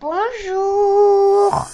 Bonjour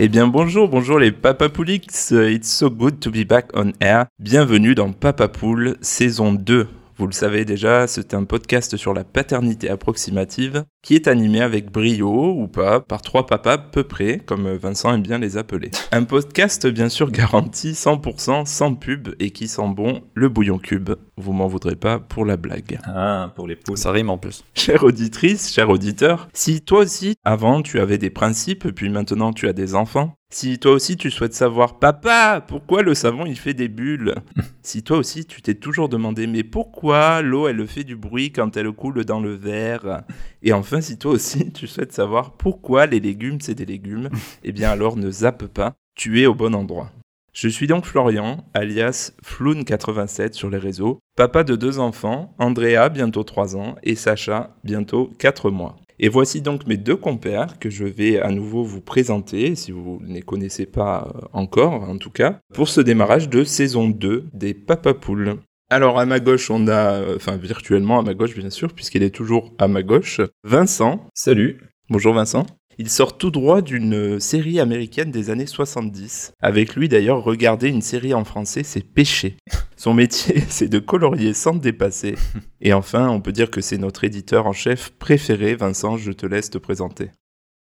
Eh bien bonjour, bonjour les Papapoulix, it's so good to be back on air. Bienvenue dans Papapoul saison 2. Vous le savez déjà, c'est un podcast sur la paternité approximative qui est animé avec brio ou pas par trois papas peu près, comme Vincent aime bien les appeler. Un podcast bien sûr garanti 100% sans pub et qui sent bon le bouillon cube. Vous m'en voudrez pas pour la blague. Ah, pour les poules. Ça rime en plus. Chère auditrice, cher auditeur, si toi aussi, avant tu avais des principes, puis maintenant tu as des enfants, si toi aussi tu souhaites savoir, papa, pourquoi le savon il fait des bulles Si toi aussi tu t'es toujours demandé, mais pourquoi l'eau elle fait du bruit quand elle coule dans le verre? Et enfin, si toi aussi tu souhaites savoir pourquoi les légumes c'est des légumes, eh bien alors ne zappe pas, tu es au bon endroit. Je suis donc Florian, alias Floun87 sur les réseaux, papa de deux enfants, Andrea bientôt 3 ans et Sacha bientôt 4 mois. Et voici donc mes deux compères que je vais à nouveau vous présenter, si vous ne les connaissez pas euh, encore en tout cas, pour ce démarrage de saison 2 des Papapoules. Alors à ma gauche, on a, euh, enfin virtuellement à ma gauche bien sûr, puisqu'il est toujours à ma gauche, Vincent. Salut. Bonjour Vincent. Il sort tout droit d'une série américaine des années 70. Avec lui d'ailleurs, regarder une série en français, c'est péché. Son métier, c'est de colorier sans dépasser. Et enfin, on peut dire que c'est notre éditeur en chef préféré. Vincent, je te laisse te présenter.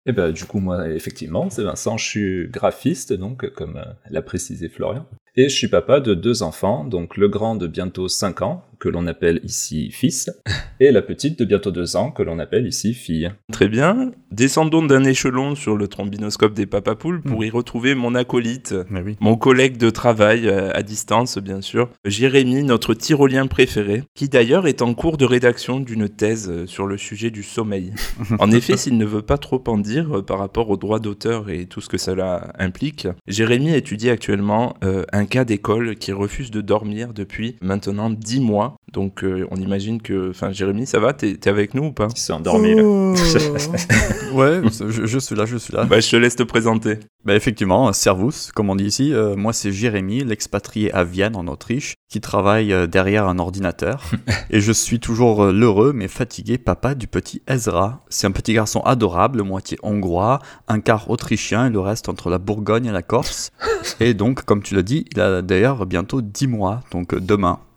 Eh ben, du coup, moi, effectivement, c'est Vincent, je suis graphiste, donc, comme euh, l'a précisé Florian. Et je suis papa de deux enfants, donc le grand de bientôt 5 ans, que l'on appelle ici fils, et la petite de bientôt 2 ans, que l'on appelle ici fille. Très bien. Descendons d'un échelon sur le trombinoscope des papapoules pour y retrouver mon acolyte, Mais oui. mon collègue de travail euh, à distance, bien sûr, Jérémy, notre tyrolien préféré, qui d'ailleurs est en cours de rédaction d'une thèse euh, sur le sujet du sommeil. En effet, s'il ne veut pas trop en dire euh, par rapport aux droits d'auteur et tout ce que cela implique, Jérémy étudie actuellement euh, un cas d'école qui refuse de dormir depuis maintenant 10 mois. Donc euh, on imagine que... Enfin Jérémy, ça va? T'es avec nous ou pas? Il s'est endormi, là. ouais, je, je suis là, je suis là. Bah je te laisse te présenter. Bah effectivement, Servus, comme on dit ici. Euh, moi, c'est Jérémy, l'expatrié à Vienne, en Autriche, qui travaille euh, derrière un ordinateur. et je suis toujours euh, l'heureux mais fatigué papa du petit Ezra. C'est un petit garçon adorable, moitié hongrois, un quart autrichien et le reste entre la Bourgogne et la Corse. Et donc, comme tu l'as dit, il a d'ailleurs bientôt 10 mois, donc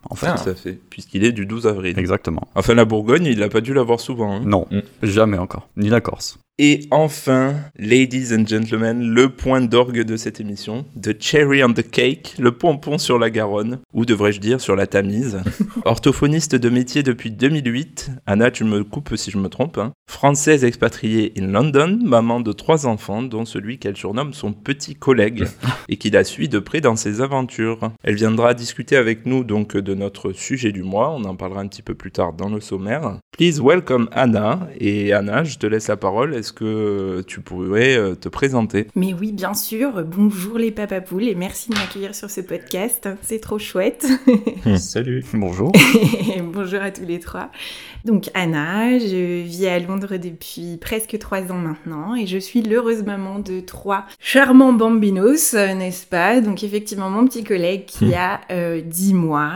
demain. Enfin, Tout à fait, puisqu'il est du 12 avril. exactement. Enfin la Bourgogne, il n'a pas dû l'avoir souvent. hein. Non, Mm. jamais encore. Ni la Corse. Et enfin, ladies and gentlemen, le point d'orgue de cette émission, the cherry on the cake, le pompon sur la Garonne, ou devrais-je dire sur la Tamise. Orthophoniste de métier depuis 2008, Anna, tu me coupes si je me trompe, hein. française expatriée in London, maman de trois enfants, dont celui qu'elle surnomme son petit collègue, et qui la suit de près dans ses aventures. Elle viendra discuter avec nous donc de notre sujet du mois, on en parlera un petit peu plus tard dans le sommaire. Please welcome Anna, et Anna, je te laisse la parole, est-ce que tu pourrais euh, te présenter? Mais oui, bien sûr. Bonjour les papapoules et merci de m'accueillir sur ce podcast. C'est trop chouette. Salut. Bonjour. Bonjour à tous les trois. Donc Anna, je vis à Londres depuis presque trois ans maintenant et je suis l'heureuse maman de trois charmants bambinos, euh, n'est-ce pas? Donc effectivement mon petit collègue qui a euh, 10 mois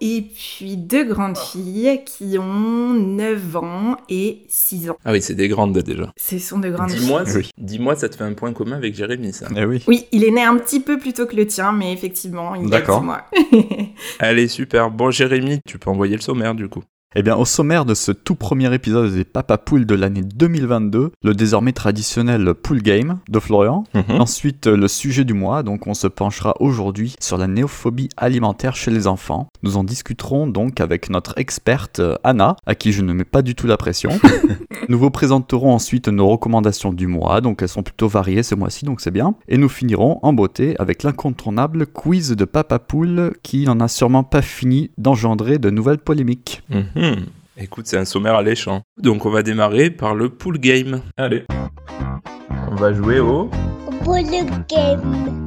et puis deux grandes filles qui ont 9 ans et 6 ans. Ah oui, c'est des grandes déjà. Ce sont de grandes filles. Dis-moi, Oui. dis-moi, ça te fait un point commun avec Jérémy, ça. Eh oui. Oui, il est né un petit peu plus tôt que le tien, mais effectivement, il a D'accord. 10 mois. Allez, super. Bon, Jérémy, tu peux envoyer le sommaire du coup. Eh bien, au sommaire de ce tout premier épisode des Papa Pool de l'année 2022, le désormais traditionnel Pool Game de Florian. Ensuite, le sujet du mois, donc on se penchera aujourd'hui sur la néophobie alimentaire chez les enfants. Nous en discuterons donc avec notre experte euh, Anna, à qui je ne mets pas du tout la pression. nous vous présenterons ensuite nos recommandations du mois, donc elles sont plutôt variées ce mois-ci, donc c'est bien. Et nous finirons en beauté avec l'incontournable quiz de Papa Pool qui n'en a sûrement pas fini d'engendrer de nouvelles polémiques. Mhm. Écoute, c'est un sommaire alléchant. Donc, on va démarrer par le pool game. Allez. On va jouer au. Boule game.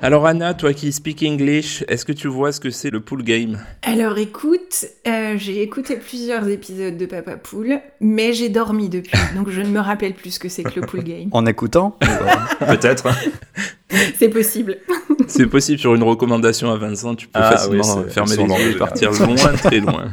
Alors Anna, toi qui speak English, est-ce que tu vois ce que c'est le pool game? Alors écoute, euh, j'ai écouté plusieurs épisodes de Papa Poule, mais j'ai dormi depuis, donc je ne me rappelle plus ce que c'est que le pool game. En écoutant? Peut-être. C'est possible. C'est possible sur une recommandation à Vincent, tu peux Ah, facilement oui, fermer les yeux et partir loin, très loin.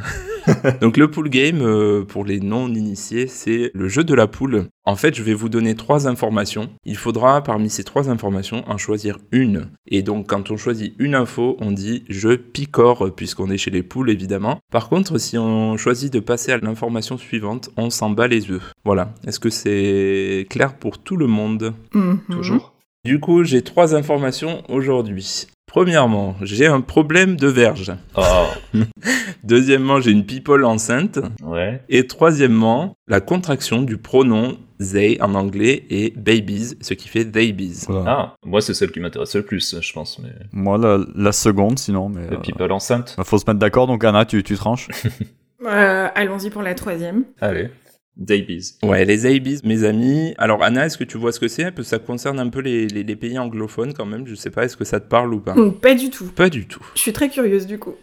Donc le pool game, euh, pour les non-initiés, c'est le jeu de la poule. En fait, je vais vous donner trois informations. Il faudra parmi ces trois informations en choisir une. Et donc quand on choisit une info, on dit je picore puisqu'on est chez les poules évidemment. Par contre, si on choisit de passer à l'information suivante, on s'en bat les œufs. Voilà. Est-ce que c'est clair pour tout le monde? Mhm. Toujours. Du coup, j'ai trois informations aujourd'hui. Premièrement, j'ai un problème de verge. Oh, Deuxièmement, j'ai une people enceinte. ouais. Et troisièmement, la contraction du pronom they en anglais est babies, ce qui fait theybies. Voilà. Ah, moi, c'est celle qui m'intéresse le plus, je pense. Mais... Moi, la, la seconde, sinon, mais. Le euh, people enceinte. bah, faut se mettre d'accord, donc Anna, tu, tu tranches. Euh, Allons-y pour la troisième. Allez. Davies. Ouais, les theybies, mes amis. Alors Anna, est-ce que tu vois ce que c'est? Ça concerne un peu les, les- les pays anglophones quand même. Je sais pas, est-ce que ça te parle ou pas? Pas du tout. Pas du tout. Je suis très curieuse du coup.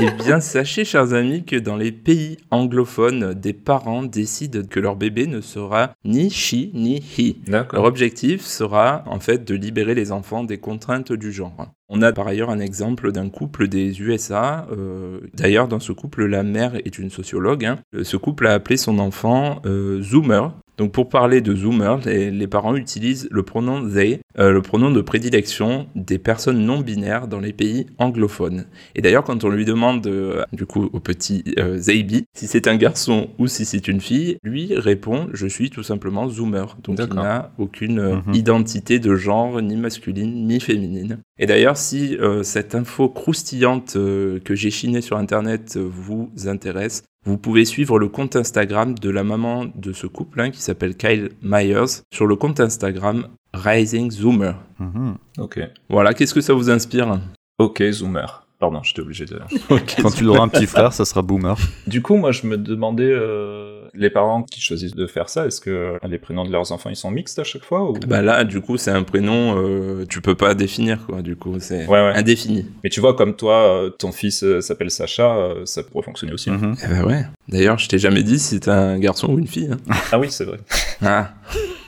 Eh bien, sachez, chers amis, que dans les pays anglophones, des parents décident que leur bébé ne sera ni she ni he. Leur objectif sera en fait de libérer les enfants des contraintes du genre. On a par ailleurs un exemple d'un couple des USA. euh, D'ailleurs, dans ce couple, la mère est une sociologue. hein. Euh, Ce couple a appelé son enfant euh, Zoomer. Donc pour parler de Zoomer, les, les parents utilisent le pronom they, euh, le pronom de prédilection des personnes non binaires dans les pays anglophones. Et d'ailleurs, quand on lui demande, euh, du coup, au petit euh, Zeibi, si c'est un garçon ou si c'est une fille, lui répond Je suis tout simplement Zoomer. Donc il n'a aucune euh, Mhm. identité de genre, ni masculine, ni féminine. Et d'ailleurs, si cette info croustillante que j'ai chinée sur Internet vous intéresse, vous pouvez suivre le compte Instagram de la maman de ce couple hein, qui s'appelle Kyle Myers sur le compte Instagram Rising Zoomer. Mhm. Ok. Voilà, qu'est-ce que ça vous inspire? Ok, Zoomer. Pardon, j'étais obligé de... Quand tu auras un petit frère, ça sera Boomer. Du coup, moi, je me demandais, euh, les parents qui choisissent de faire ça, est-ce que euh, les prénoms de leurs enfants, ils sont mixtes à chaque fois ou... Bah là, du coup, c'est un prénom, euh, tu peux pas définir, quoi. Du coup, c'est Ouais, ouais. indéfini. Mais tu vois, comme toi, euh, ton fils euh, s'appelle Sacha, ça pourrait fonctionner aussi. Mhm. Eh ben ouais. D'ailleurs, je t'ai jamais dit si c'était un garçon ou une fille. hein. Ah oui, c'est vrai. Ah.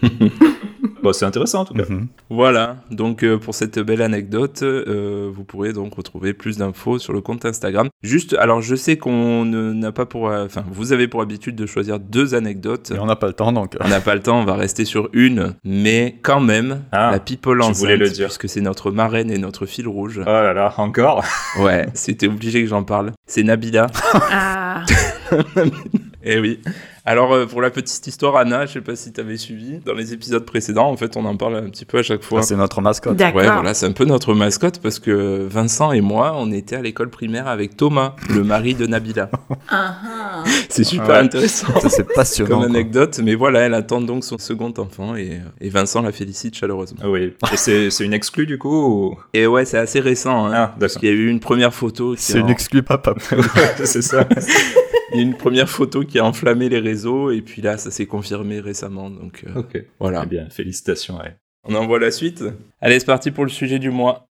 Bon, c'est intéressant en tout cas. Mhm. Voilà, donc euh, pour cette belle anecdote, euh, vous pourrez donc retrouver plus d'infos sur le compte Instagram. Juste, alors je sais qu'on ne- n'a pas pour... euh, Enfin, vous avez pour habitude de choisir deux anecdotes. Mais on n'a pas le temps, donc. On n'a pas le temps, on va rester sur une, mais quand même, Ah, la people je enceinte, voulais le dire. puisque c'est notre marraine et notre fil rouge. Oh là là, encore? Ouais, c'était obligé que j'en parle. C'est Nabila. Ah, Eh oui. Alors, euh, pour la petite histoire, Anna, je sais pas si t'avais suivi, dans les épisodes précédents, en fait, on en parle un petit peu à chaque fois. ah, c'est notre mascotte. d'accord. Ouais, voilà, c'est un peu notre mascotte parce que Vincent et moi, on était à l'école primaire avec Thomas, le mari de Nabila. Ah, ah. C'est super Ouais. intéressant Ça, c'est passionnant. comme quoi. anecdote, mais voilà, elle attend donc son second enfant et, et Vincent la félicite chaleureusement. Ah oui. Et c'est c'est une exclue du coup ou... Et ouais, c'est assez récent, hein, Ah, parce d'accord. qu'il y a eu une première photo. C'est une exclue papa. c'est ça. Il y a une première photo qui a enflammé les réseaux et puis là, ça s'est confirmé récemment. Donc euh, voilà. Eh bien, félicitations. Ouais. On envoie la suite. Allez, c'est parti pour le sujet du mois.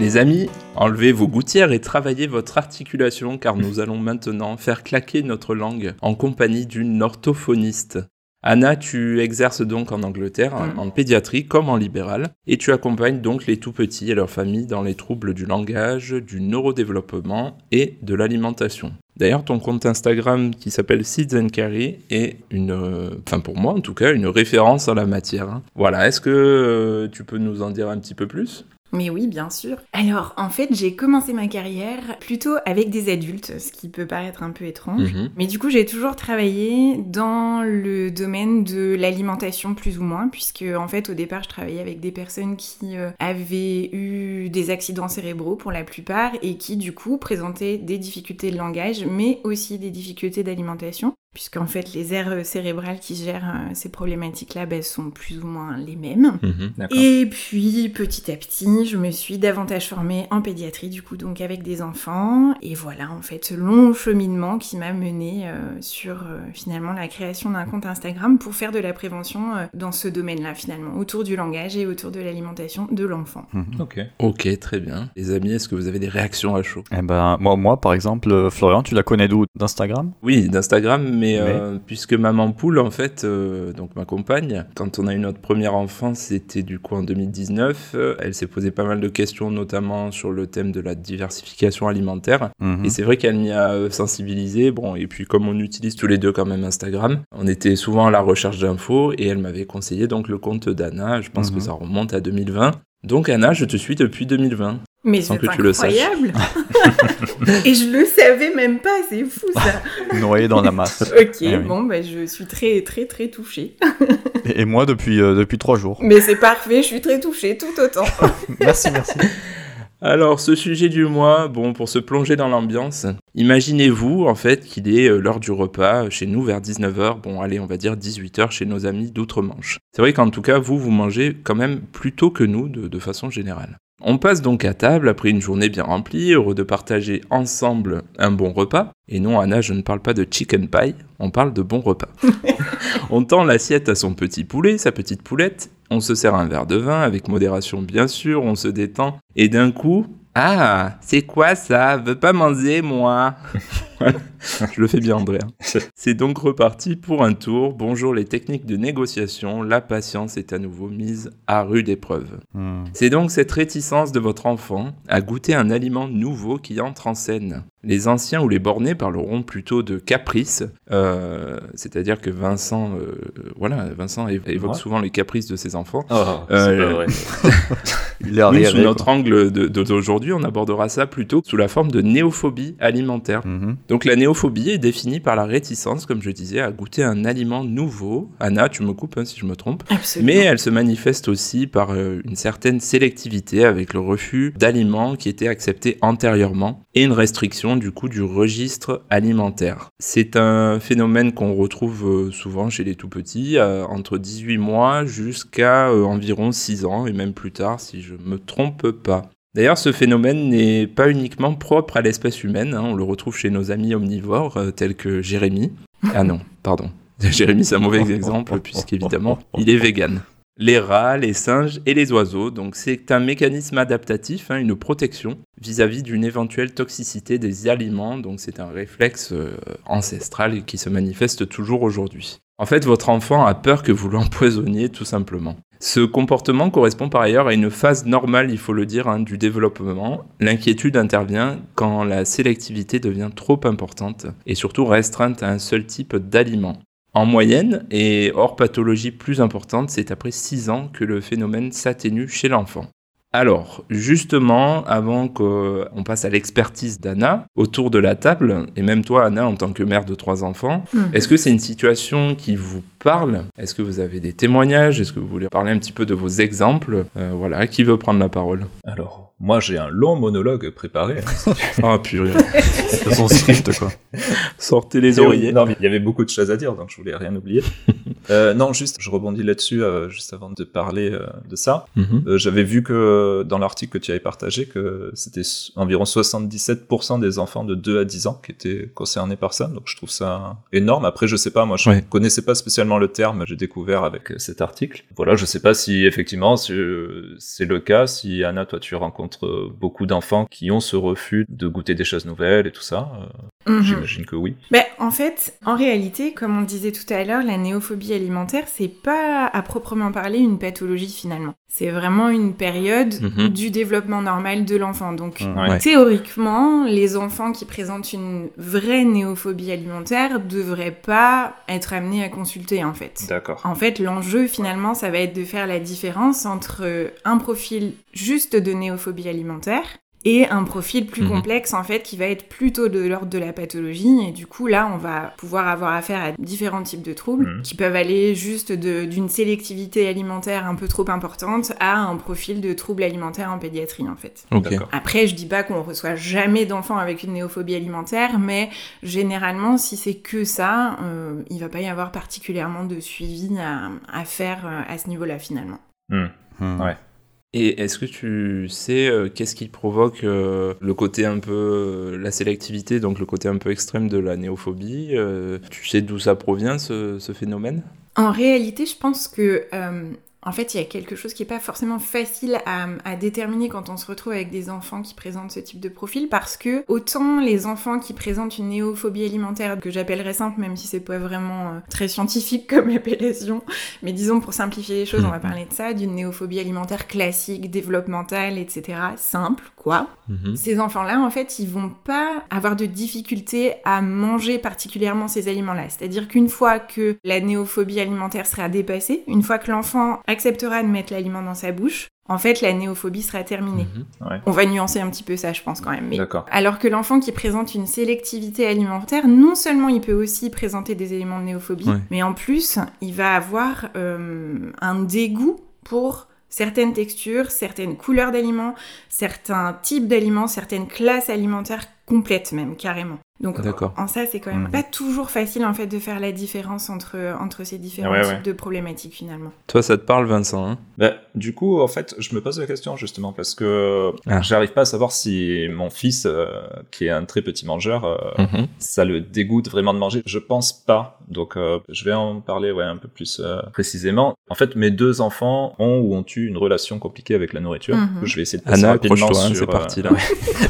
Les amis, enlevez vos gouttières et travaillez votre articulation car nous allons maintenant faire claquer notre langue en compagnie d'une orthophoniste. Anna, tu exerces donc en Angleterre, Mm. en pédiatrie comme en libéral, et tu accompagnes donc les tout petits et leurs familles dans les troubles du langage, du neurodéveloppement et de l'alimentation. D'ailleurs, ton compte Instagram qui s'appelle Seeds and Carry est une, euh, enfin pour moi en tout cas, une référence en la matière. hein. Voilà, est-ce que euh, tu peux nous en dire un petit peu plus? Mais oui, bien sûr. Alors, en fait, j'ai commencé ma carrière plutôt avec des adultes, ce qui peut paraître un peu étrange. Mhm. Mais du coup, j'ai toujours travaillé dans le domaine de l'alimentation plus ou moins, puisque en fait, au départ, je travaillais avec des personnes qui euh, avaient eu des accidents cérébraux pour la plupart et qui, du coup, présentaient des difficultés de langage, mais aussi des difficultés d'alimentation. Puisqu'en fait les aires cérébrales qui gèrent ces problématiques-là ben, sont plus ou moins les mêmes. Mhm. Et puis petit à petit, je me suis davantage formée en pédiatrie, du coup donc avec des enfants. Et voilà en fait ce long cheminement qui m'a menée sur finalement la création d'un compte Instagram pour faire de la prévention dans ce domaine-là finalement, autour du langage et autour de l'alimentation de l'enfant. Mhm. Ok. Ok, très bien. Les amis, est-ce que vous avez des réactions à chaud? Eh ben, moi, moi, par exemple, euh, Florian, tu la connais d'où? D'Instagram? Oui, d'Instagram, mais, euh, puisque maman poule, en fait, euh, donc ma compagne, quand on a eu notre première enfant, c'était du coup en 2019, elle s'est posé pas mal de questions, notamment sur le thème de la diversification alimentaire. Mhm. Et c'est vrai qu'elle m'y a sensibilisé. Bon, et puis comme on utilise tous les deux quand même Instagram, on était souvent à la recherche d'infos et elle m'avait conseillé donc le compte d'Anna. Je pense que Mhm. ça remonte à 2020. Donc Anna, je te suis depuis 2020. Mais Sans c'est que tu le saches. incroyable Et je le savais même pas, c'est fou ça Noyé dans la masse. Ok, Eh oui. bon, bah, je suis très très très touchée. Et, et moi, depuis, euh, depuis trois jours. Mais c'est parfait, je suis très touchée tout autant. Merci, merci. Alors, ce sujet du mois, bon, pour se plonger dans l'ambiance, imaginez-vous en fait qu'il est euh, l'heure du repas chez nous vers 19h, bon, allez, on va dire 18h chez nos amis d'outre-Manche. C'est vrai qu'en tout cas, vous, vous mangez quand même plus tôt que nous de, de façon générale. On passe donc à table après une journée bien remplie, heureux de partager ensemble un bon repas. Et non, Anna, je ne parle pas de chicken pie, on parle de bon repas. on tend l'assiette à son petit poulet, sa petite poulette, on se sert un verre de vin, avec modération bien sûr, on se détend, et d'un coup, ah, c'est quoi ça? Veux pas manger, moi Je le fais bien, André. hein. C'est donc reparti pour un tour. Bonjour les techniques de négociation, la patience est à nouveau mise à rude épreuve. Hmm. C'est donc cette réticence de votre enfant à goûter un aliment nouveau qui entre en scène. Les anciens ou les bornés parleront plutôt de caprice, euh, c'est-à-dire que Vincent, euh, voilà, Vincent évoque Ouais. souvent les caprices de ses enfants. Oh, c'est pas vrai. Il est Nous, arriéré. sous notre quoi. angle d'aujourd'hui, on abordera ça plutôt sous la forme de néophobie alimentaire. Mhm. Donc la néophobie est définie par la réticence, comme je disais, à goûter un aliment nouveau. Anna, tu me coupes hein, si je me trompe. Absolument. Mais elle se manifeste aussi par euh, une certaine sélectivité avec le refus d'aliments qui étaient acceptés antérieurement et une restriction du coup du registre alimentaire. C'est un phénomène qu'on retrouve euh, souvent chez les tout petits, euh, entre 18 mois jusqu'à environ 6 ans et même plus tard si je me trompe pas. D'ailleurs, ce phénomène n'est pas uniquement propre à l'espèce humaine, hein, on le retrouve chez nos amis omnivores euh, tels que Jérémy. Ah non, pardon. Jérémy, c'est un mauvais exemple puisqu'évidemment, il est vegan. Les rats, les singes et les oiseaux, donc c'est un mécanisme adaptatif, hein, une protection vis-à-vis d'une éventuelle toxicité des aliments, donc c'est un réflexe euh, ancestral qui se manifeste toujours aujourd'hui. En fait, votre enfant a peur que vous l'empoisonniez tout simplement. Ce comportement correspond par ailleurs à une phase normale, il faut le dire, hein, du développement. L'inquiétude intervient quand la sélectivité devient trop importante et surtout restreinte à un seul type d'aliment. En moyenne, et hors pathologie plus importante, c'est après 6 ans que le phénomène s'atténue chez l'enfant. Alors, justement, avant qu'on passe à l'expertise d'Anna, autour de la table, et même toi, Anna, en tant que mère de trois enfants, Mhm. est-ce que c'est une situation qui vous parle? Est-ce que vous avez des témoignages? Est-ce que vous voulez parler un petit peu de vos exemples? Euh, Voilà, qui veut prendre la parole? Alors, moi j'ai un long monologue préparé. Ah, purée. C'est son script, quoi. Sortez les oreillers. Non, mais il y avait beaucoup de choses à dire, donc je voulais rien oublier. Euh, non, juste, je rebondis là-dessus, euh, juste avant de parler euh, de ça. Mhm. J'avais vu que dans l'article que tu avais partagé, que c'était environ 77% des enfants de 2 à 10 ans qui étaient concernés par ça, donc je trouve ça énorme. Après, je sais pas, moi je Ouais. connaissais pas spécialement le terme, j'ai découvert avec cet article. Voilà, je sais pas si effectivement c'est le cas, si Anna, toi tu rencontres beaucoup d'enfants qui ont ce refus de goûter des choses nouvelles et tout ça. euh, Mhm. J'imagine que oui. Ben, en fait, en réalité, comme on disait tout à l'heure, la néophobie alimentaire, c'est pas à proprement parler une pathologie finalement. C'est vraiment une période Mhm. du développement normal de l'enfant. Donc. Ouais. théoriquement, les enfants qui présentent une vraie néophobie alimentaire devraient pas être amenés à consulter en fait. D'accord. En fait, l'enjeu finalement, ça va être de faire la différence entre un profil juste de néophobie alimentaire et un profil plus Mhm. complexe en fait qui va être plutôt de l'ordre de la pathologie et du coup là on va pouvoir avoir affaire à différents types de troubles Mhm. qui peuvent aller juste de- d'une sélectivité alimentaire un peu trop importante à un profil de troubles alimentaires en pédiatrie en fait. Après, je dis pas qu'on reçoit jamais d'enfants avec une néophobie alimentaire, mais généralement, si c'est que ça, euh, il va pas y avoir particulièrement de suivi à, à faire euh, à ce niveau-là finalement. Hmm. Hmm. Ouais. Et est-ce que tu sais euh, qu'est-ce qui provoque euh, le côté un peu euh, la sélectivité, donc le côté un peu extrême de la néophobie Tu sais d'où ça provient ce, ce phénomène? En réalité, je pense que en fait, il y a quelque chose qui n'est pas forcément facile à, à déterminer quand on se retrouve avec des enfants qui présentent ce type de profil, parce que autant les enfants qui présentent une néophobie alimentaire, que j'appellerais simple, même si c'est pas vraiment euh, très scientifique comme appellation, mais disons pour simplifier les choses, on va Mhm. parler de ça, d'une néophobie alimentaire classique, développementale, etc. Simple, quoi. Mhm. Ces enfants-là, en fait, ils vont pas avoir de difficulté à manger particulièrement ces aliments-là. C'est-à-dire qu'une fois que la néophobie alimentaire sera dépassée, une fois que l'enfant acceptera de mettre l'aliment dans sa bouche, en fait, la néophobie sera terminée. Mhm. On va nuancer un petit peu ça, je pense quand même. Mais alors que l'enfant qui présente une sélectivité alimentaire, non seulement il peut aussi présenter des éléments de néophobie, Ouais. mais en plus, il va avoir euh, un dégoût pour certaines textures, certaines couleurs d'aliments, certains types d'aliments, certaines classes alimentaires complètes même, carrément. Donc en ça, c'est quand même Mhm. pas toujours facile en fait de faire la différence entre, entre ces différents Ouais, types ouais. de problématiques finalement. Toi, ça te parle, Vincent hein? Bah, du coup, en fait, je me pose la question justement parce que Ah. j'arrive pas à savoir si mon fils, euh, qui est un très petit mangeur, euh, Mhm. ça le dégoûte vraiment de manger? Je pense pas. Donc, euh, je vais en parler ouais, un peu plus euh, précisément. En fait, mes deux enfants ont ou ont eu une relation compliquée avec la nourriture. Mhm. Je vais essayer de passer Anna, rapidement hein, sur, c'est euh, parti là.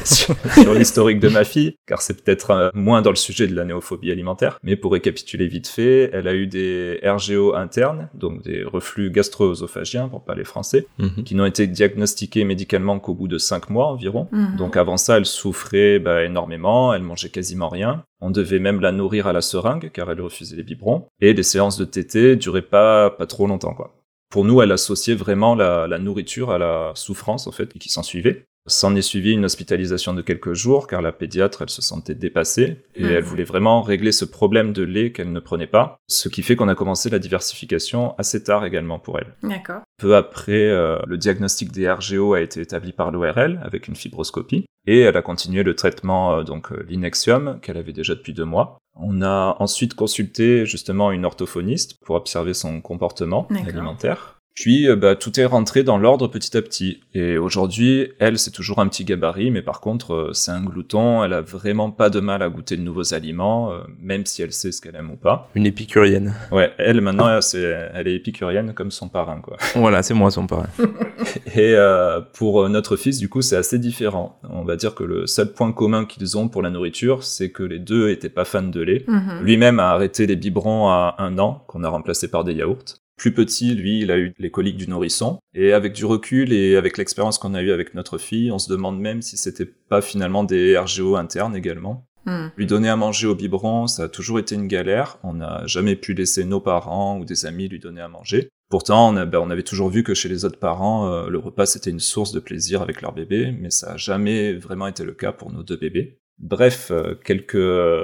sur, sur l'historique de ma fille, car c'est peut-être moins dans le sujet de la néophobie alimentaire. Mais pour récapituler vite fait, elle a eu des RGO internes, donc des reflux gastro-œsophagiens, pour parler français, Mhm. qui n'ont été diagnostiqués médicalement qu'au bout de 5 mois environ. Mhm. Donc avant ça, elle souffrait bah, énormément, elle mangeait quasiment rien. On devait même la nourrir à la seringue, car elle refusait les biberons. Et les séances de tétée duraient pas, pas trop longtemps, quoi. Pour nous, elle associait vraiment la, la nourriture à la souffrance, en fait, qui s'en suivait. S'en est suivi une hospitalisation de quelques jours, car la pédiatre, elle se sentait dépassée, et elle voulait vraiment régler ce problème de lait qu'elle ne prenait pas, ce qui fait qu'on a commencé la diversification assez tard également pour elle. D'accord. Peu après, euh, le diagnostic des RGO a été établi par l'ORL avec une fibroscopie et elle a continué le traitement euh, donc euh, l'inexium qu'elle avait déjà depuis deux mois. On a ensuite consulté justement une orthophoniste pour observer son comportement alimentaire. Puis euh, bah, tout est rentré dans l'ordre petit à petit. Et aujourd'hui, elle, c'est toujours un petit gabarit, mais par contre, euh, c'est un glouton. Elle a vraiment pas de mal à goûter de nouveaux aliments, euh, même si elle sait ce qu'elle aime ou pas. Une épicurienne. Ouais, elle maintenant, c'est, elle est épicurienne comme son parrain, quoi. Voilà, c'est moi son parrain. Et euh, pour notre fils, du coup, c'est assez différent. On va dire que le seul point commun qu'ils ont pour la nourriture, c'est que les deux étaient pas fans de lait. Mhm. Lui-même a arrêté les biberons à un an, qu'on a remplacé par des yaourts. Plus petit, lui, il a eu les coliques du nourrisson. Et avec du recul et avec l'expérience qu'on a eue avec notre fille, on se demande même si c'était pas finalement des RGO internes également. Mhm. Lui donner à manger au biberon, ça a toujours été une galère. On n'a jamais pu laisser nos parents ou des amis lui donner à manger. Pourtant, on, a- ben, on avait toujours vu que chez les autres parents, euh, le repas c'était une source de plaisir avec leur bébé, mais ça a jamais vraiment été le cas pour nos deux bébés. Bref, euh, quelques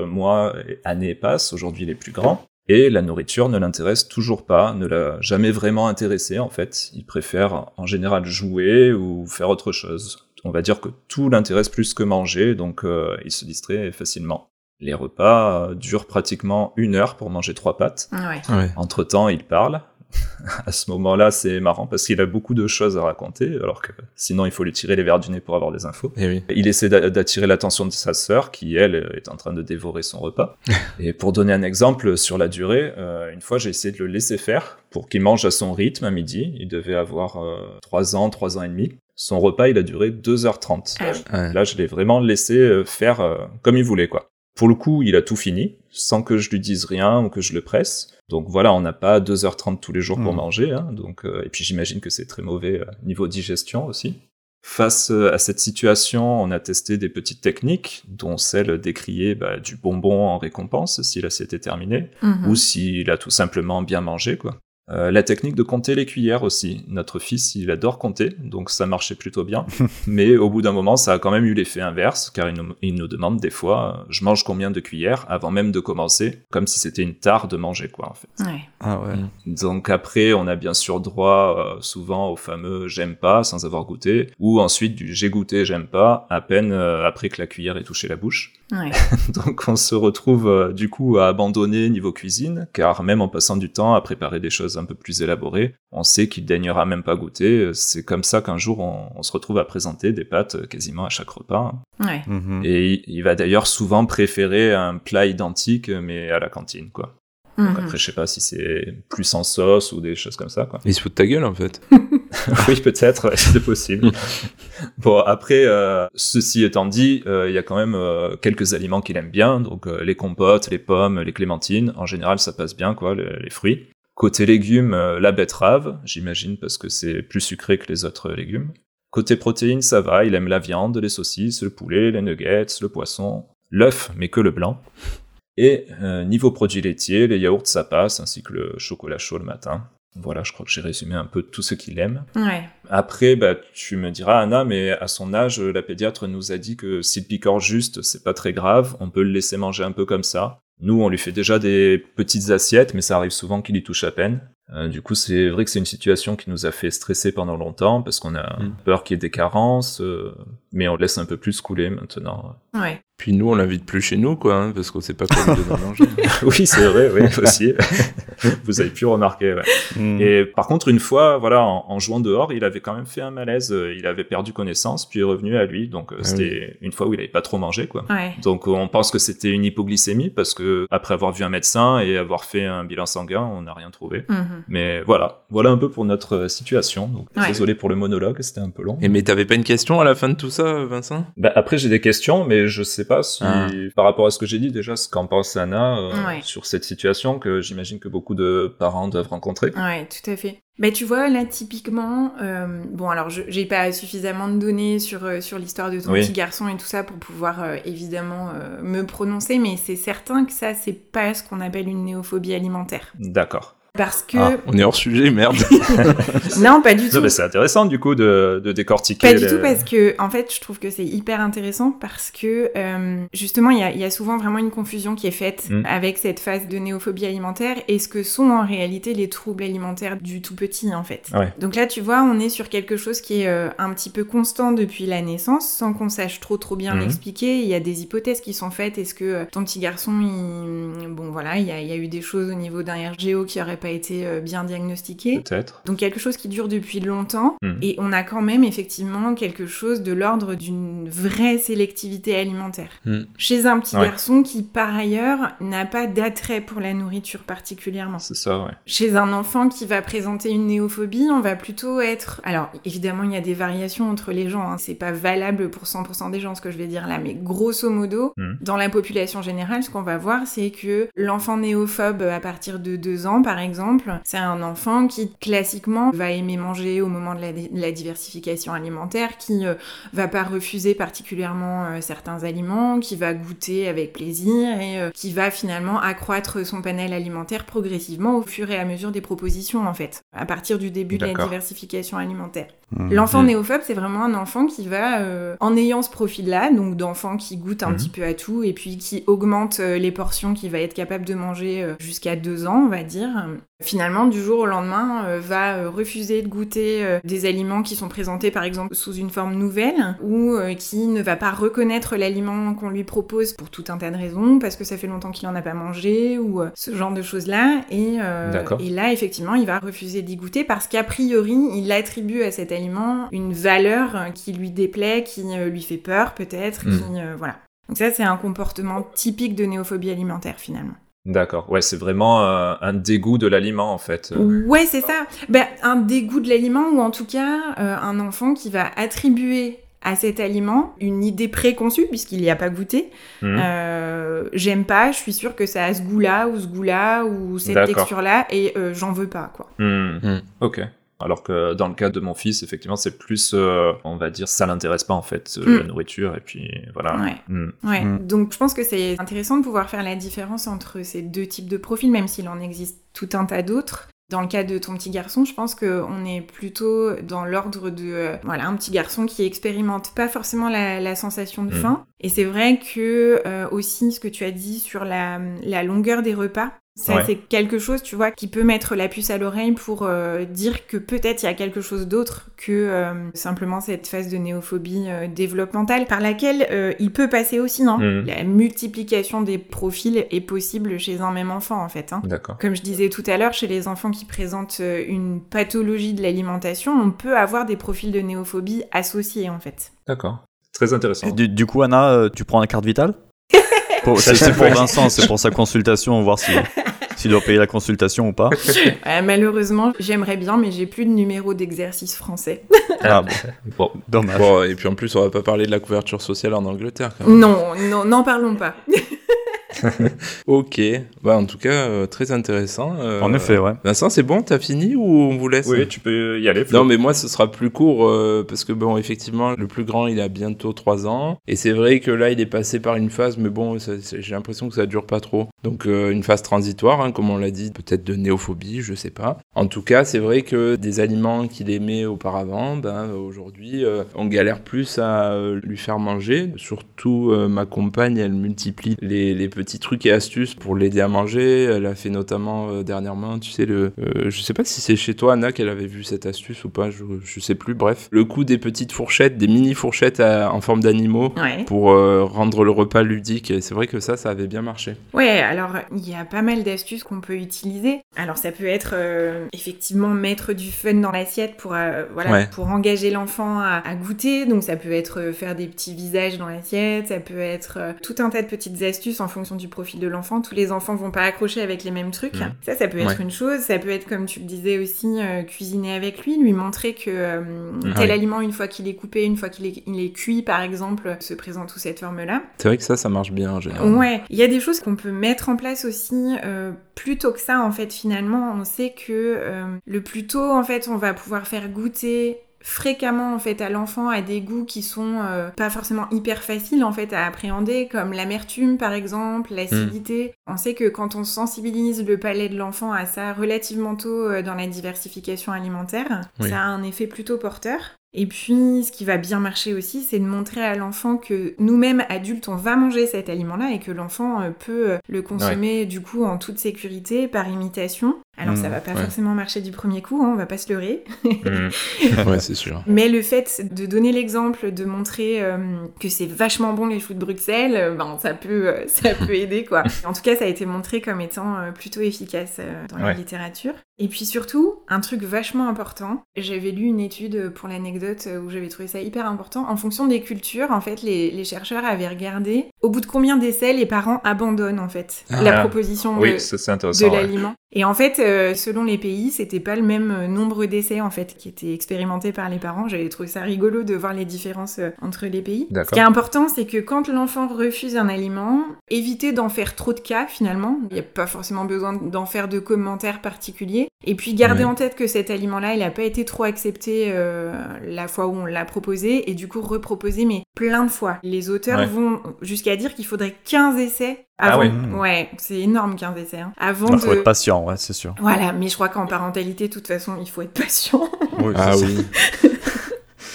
mois et années passent, aujourd'hui il est plus grand, et la nourriture ne l'intéresse toujours pas, ne l'a jamais vraiment intéressé en fait. Il préfère en général jouer ou faire autre chose. On va dire que tout l'intéresse plus que manger, donc euh, il se distrait facilement. Les repas durent pratiquement une heure pour manger trois pâtes. Ouais. Ouais. Entre temps, il parle. à ce moment-là, c'est marrant parce qu'il a beaucoup de choses à raconter, alors que sinon, il faut lui tirer les verres du nez pour avoir des infos. Et oui. Il essaie d'a- d'attirer l'attention de sa sœur, qui elle est en train de dévorer son repas. Et pour donner un exemple sur la durée, euh, une fois j'ai essayé de le laisser faire pour qu'il mange à son rythme à midi. Il devait avoir euh, 3 ans, 3 ans et demi. Son repas, il a duré 2h30. Ah. Ouais. Là, je l'ai vraiment laissé euh, faire euh, comme il voulait, quoi. Pour le coup, il a tout fini, sans que je lui dise rien ou que je le presse. Donc voilà, on n'a pas 2h30 tous les jours pour Mhm. manger. Hein, donc, euh, et puis j'imagine que c'est très mauvais euh, niveau digestion aussi. Face euh, à cette situation, on a testé des petites techniques, dont celle d'écrier bah, du bonbon en récompense si l'assiette est terminée, Mhm. ou s'il a tout simplement bien mangé, quoi. Euh, la technique de compter les cuillères aussi. Notre fils, il adore compter, donc ça marchait plutôt bien. Mais au bout d'un moment, ça a quand même eu l'effet inverse, car il nous, il nous demande des fois, euh, je mange combien de cuillères avant même de commencer, comme si c'était une tare de manger, quoi, en fait. Ouais. Ah ouais. Donc après, on a bien sûr droit euh, souvent au fameux j'aime pas sans avoir goûté, ou ensuite du j'ai goûté, j'aime pas, à peine euh, après que la cuillère ait touché la bouche. Ouais. Donc on se retrouve euh, du coup à abandonner niveau cuisine, car même en passant du temps à préparer des choses un peu plus élaborées, on sait qu'il daignera même pas goûter. C'est comme ça qu'un jour on, on se retrouve à présenter des pâtes euh, quasiment à chaque repas. Ouais. Mhm. Et il, il va d'ailleurs souvent préférer un plat identique mais à la cantine, quoi. Donc Mhm. après, je sais pas si c'est plus en sauce ou des choses comme ça, quoi. Il se fout de ta gueule en fait. oui, peut-être, c'est possible. bon, après, euh, ceci étant dit, euh, il y a quand même euh, quelques aliments qu'il aime bien, donc euh, les compotes, les pommes, les clémentines. En général, ça passe bien, quoi, le- les fruits. Côté légumes, euh, la betterave, j'imagine, parce que c'est plus sucré que les autres légumes. Côté protéines, ça va, il aime la viande, les saucisses, le poulet, les nuggets, le poisson, l'œuf, mais que le blanc. Et euh, niveau produits laitiers, les yaourts, ça passe, ainsi que le chocolat chaud le matin. Voilà, je crois que j'ai résumé un peu tout ce qu'il aime. Ouais. Après, bah, tu me diras, Anna, mais à son âge, la pédiatre nous a dit que s'il picore juste, c'est pas très grave, on peut le laisser manger un peu comme ça. Nous, on lui fait déjà des petites assiettes, mais ça arrive souvent qu'il y touche à peine. Euh, du coup, c'est vrai que c'est une situation qui nous a fait stresser pendant longtemps, parce qu'on a Mm. peur qu'il y ait des carences, euh, mais on laisse un peu plus couler maintenant. Ouais. Puis nous, on l'invite plus chez nous, quoi, hein, parce qu'on sait pas quoi lui donner à manger. oui, c'est vrai, oui, aussi. Vous avez pu remarquer, ouais. Mhm. Et par contre, une fois, voilà, en, en jouant dehors, il avait quand même fait un malaise. euh, Il avait perdu connaissance, puis est revenu à lui. Donc, euh, Ah c'était une fois où il avait pas trop mangé, quoi. Ouais. Donc, on pense que c'était une hypoglycémie parce que après avoir vu un médecin et avoir fait un bilan sanguin, on n'a rien trouvé. Mhm. Mais voilà, voilà un peu pour notre euh, situation. Donc, Ouais. désolé pour le monologue, c'était un peu long. Et mais t'avais pas une question à la fin de tout ça, Vincent? Bah, après, j'ai des questions, mais je sais pas si, Ah. par rapport à ce que j'ai dit déjà, ce qu'en pense Anna euh, Ouais. sur cette situation que j'imagine que beaucoup de parents doivent rencontrer. Ouais, tout à fait. Bah, tu vois, là, typiquement, euh, bon, alors, je- j'ai pas suffisamment de données sur, euh, sur l'histoire de ton Oui. petit garçon et tout ça pour pouvoir, euh, évidemment, euh, me prononcer, mais c'est certain que ça, c'est pas ce qu'on appelle une néophobie alimentaire. D'accord. Parce que... Ah, on est hors sujet, merde. Non, pas du tout. Non, mais c'est intéressant du coup de, de décortiquer. Pas du tout parce que en fait je trouve que c'est hyper intéressant parce que euh, justement il y a, il y a souvent vraiment une confusion qui est faite Mm. avec cette phase de néophobie alimentaire et ce que sont en réalité les troubles alimentaires du tout petit en fait. Ouais. Donc là tu vois on est sur quelque chose qui est euh, un petit peu constant depuis la naissance sans qu'on sache trop trop bien Mhm. l'expliquer. Il y a des hypothèses qui sont faites. Est-ce que euh, ton petit garçon il... bon voilà il y a, il y a eu des choses au niveau d'un RGO qui n'auraient pas été euh, bien diagnostiquées. Peut-être. Donc quelque chose qui dure depuis longtemps Mhm. et on a quand même effectivement quelque chose de l'ordre d'une vraie sélectivité alimentaire. Mhm. Chez un petit Ouais. garçon qui par ailleurs n'a pas d'attrait pour la nourriture particulièrement. C'est ça, ouais. Chez un enfant qui va présenter une néophobie, on va plutôt être... Alors évidemment il y a des variations entre les gens, hein. c'est pas valable pour 100% des gens ce que je vais dire là, mais grosso modo, Mhm. dans la population générale, ce qu'on va voir c'est que l'enfant néophobe à partir de 2 ans par exemple, c'est un enfant qui classiquement va aimer manger au moment de la, de la diversification alimentaire, qui euh, va pas refuser particulièrement euh, certains aliments, qui va goûter avec plaisir et euh, qui va finalement accroître son panel alimentaire progressivement au fur et à mesure des propositions en fait, à partir du début de la diversification alimentaire. Mhm. L'enfant néophobe, c'est vraiment un enfant qui va, euh, en ayant ce profil-là, donc d'enfant qui goûte un Mhm. petit peu à tout et puis qui augmente les portions qu'il va être capable de manger jusqu'à deux ans, on va dire, finalement, du jour au lendemain, euh, va euh, refuser de goûter euh, des aliments qui sont présentés par exemple sous une forme nouvelle ou qui ne va pas reconnaître l'aliment qu'on lui propose pour tout un tas de raisons, parce que ça fait longtemps qu'il en a pas mangé ou ce genre de choses-là. Et, euh, là, effectivement, il va refuser d'y goûter parce qu'a priori, il attribue à cet aliment une valeur qui lui déplaît, qui lui fait peur peut-être, Mm. qui euh, voilà. Donc ça, c'est un comportement typique de néophobie alimentaire finalement. D'accord. Ouais, c'est vraiment euh, un dégoût de l'aliment en fait. Ouais, c'est ça. Ben, un dégoût de l'aliment ou en tout cas euh, un enfant qui va attribuer à cet aliment une idée préconçue puisqu'il n'y a pas goûté. Mhm. Euh, J'aime pas, je suis sûre que ça a ce goût-là ou ce goût-là ou cette texture-là et euh, j'en veux pas quoi. Hmm. Ok. Alors que dans le cas de mon fils, effectivement, c'est plus, euh, on va dire, ça l'intéresse pas en fait, euh, Hmm. la nourriture, et puis voilà. Ouais. Ouais, Mm. donc je pense que c'est intéressant de pouvoir faire la différence entre ces deux types de profils, même s'il en existe tout un tas d'autres. Dans le cas de ton petit garçon, je pense qu'on est plutôt dans l'ordre de euh, voilà un petit garçon qui expérimente pas forcément la, sensation de mm. faim. Et c'est vrai que euh, aussi ce que tu as dit sur la, la longueur des repas, ça, c'est quelque chose, tu vois, qui peut mettre la puce à l'oreille pour euh, dire que peut-être il y a quelque chose d'autre que euh, simplement cette phase de néophobie développementale par laquelle il peut passer aussi, non? Mmh. La multiplication des profils est possible chez un même enfant, en fait. Hein. D'accord. Comme je disais tout à l'heure, chez les enfants qui présentent une pathologie de l'alimentation, on peut avoir des profils de néophobie associés, en fait. D'accord. Très intéressant. Du, du, coup, Anna, tu prends la carte vitale c'est pour Vincent, c'est pour sa consultation, voir si s'il doit payer la consultation ou pas. malheureusement, j'aimerais bien, mais j'ai plus de numéro d'exercice français. ah bon. dommage. Bon, et puis en plus, on va pas parler de la couverture sociale en Angleterre. Quand même. Non, non, n'en parlons pas. ok, bah, en tout cas, euh, très intéressant. Euh, en effet, ouais. Vincent, c'est bon, t'as fini ou on vous laisse? Oui, tu peux y aller. Non, mais moi, ce sera plus court euh, parce que, bon, effectivement, le plus grand, il a bientôt 3 ans. Et c'est vrai que là, il est passé par une phase, mais bon, j'ai l'impression que ça dure pas trop. Donc, une phase transitoire, hein, comme on l'a dit, peut-être de néophobie, je sais pas. En tout cas, c'est vrai que des aliments qu'il aimait auparavant, ben, aujourd'hui, on galère plus à lui faire manger. Surtout, ma compagne, elle multiplie les, les petits trucs et astuces pour l'aider à manger. Elle a fait notamment euh, dernièrement, tu sais, le, euh, je sais pas si c'est chez toi, Anna, qu'elle avait vu cette astuce ou pas, je, je, sais plus. Bref, le coup des petites fourchettes, des mini fourchettes en forme d'animaux pour euh, rendre le repas ludique. Et c'est vrai que ça, ça avait bien marché. Ouais, alors il y a pas mal d'astuces qu'on peut utiliser. Alors ça peut être effectivement mettre du fun dans l'assiette pour, voilà, pour engager l'enfant à, à, goûter. Donc ça peut être faire des petits visages dans l'assiette, ça peut être tout un tas de petites astuces en fonction du profil de l'enfant. Tous les enfants vont pas accrocher avec les mêmes trucs. Mmh. Ça, ça peut être une chose. Ça peut être, comme tu le disais aussi, euh, cuisiner avec lui, lui montrer que euh, tel aliment, une fois qu'il est coupé, une fois qu'il est, il est cuit, par exemple, se présente sous cette forme-là. C'est vrai que ça, ça marche bien en général. Ouais. Il y a des choses qu'on peut mettre en place aussi. Euh, plus tôt que ça, en fait, finalement, on sait que le plus tôt, en fait, on va pouvoir faire goûter fréquemment en fait à l'enfant à des goûts qui sont euh, pas forcément hyper faciles en fait à appréhender comme l'amertume par exemple, l'acidité. On sait que quand on sensibilise le palais de l'enfant à ça relativement tôt euh, dans la diversification alimentaire, ça a un effet plutôt porteur. Et puis, ce qui va bien marcher aussi, c'est de montrer à l'enfant que nous-mêmes, adultes, on va manger cet aliment-là et que l'enfant euh, peut le consommer du coup en toute sécurité, par imitation. Alors ça mmh, va pas forcément marcher du premier coup, hein, on va pas se leurrer. Mmh. ouais, c'est sûr. Mais le fait de donner l'exemple, de montrer euh, que c'est vachement bon les choux de Bruxelles, euh, ben ça peut euh, ça peut aider quoi. En tout cas, ça a été montré comme étant plutôt efficace dans la littérature. Et puis surtout, un truc vachement important, j'avais lu une étude pour l'anecdote où j'avais trouvé ça hyper important. En fonction des cultures, en fait, les, les chercheurs avaient regardé au bout de combien d'essais les parents abandonnent en fait la ah. proposition de, de l'aliment. Et en fait, euh, selon les pays, c'était pas le même euh, nombre d'essais en fait qui étaient expérimentés par les parents. J'avais trouvé ça rigolo de voir les différences euh, entre les pays. Ce qui est important, c'est que quand l'enfant refuse un aliment, éviter d'en faire trop de cas finalement. Il n'y a pas forcément besoin d'en faire de commentaires particuliers. Et puis garder en tête que cet aliment-là, il n'a pas été trop accepté la fois où on l'a proposé et du coup reproposé mais plein de fois. Les auteurs vont jusqu'à dire qu'il faudrait 15 essais ah avant, ah ouais, c'est énorme 15 essais. Hein. Avant Il faut être patient, ouais, c'est sûr. Voilà, mais je crois qu'en parentalité, de toute façon, il faut être patient. ah oui.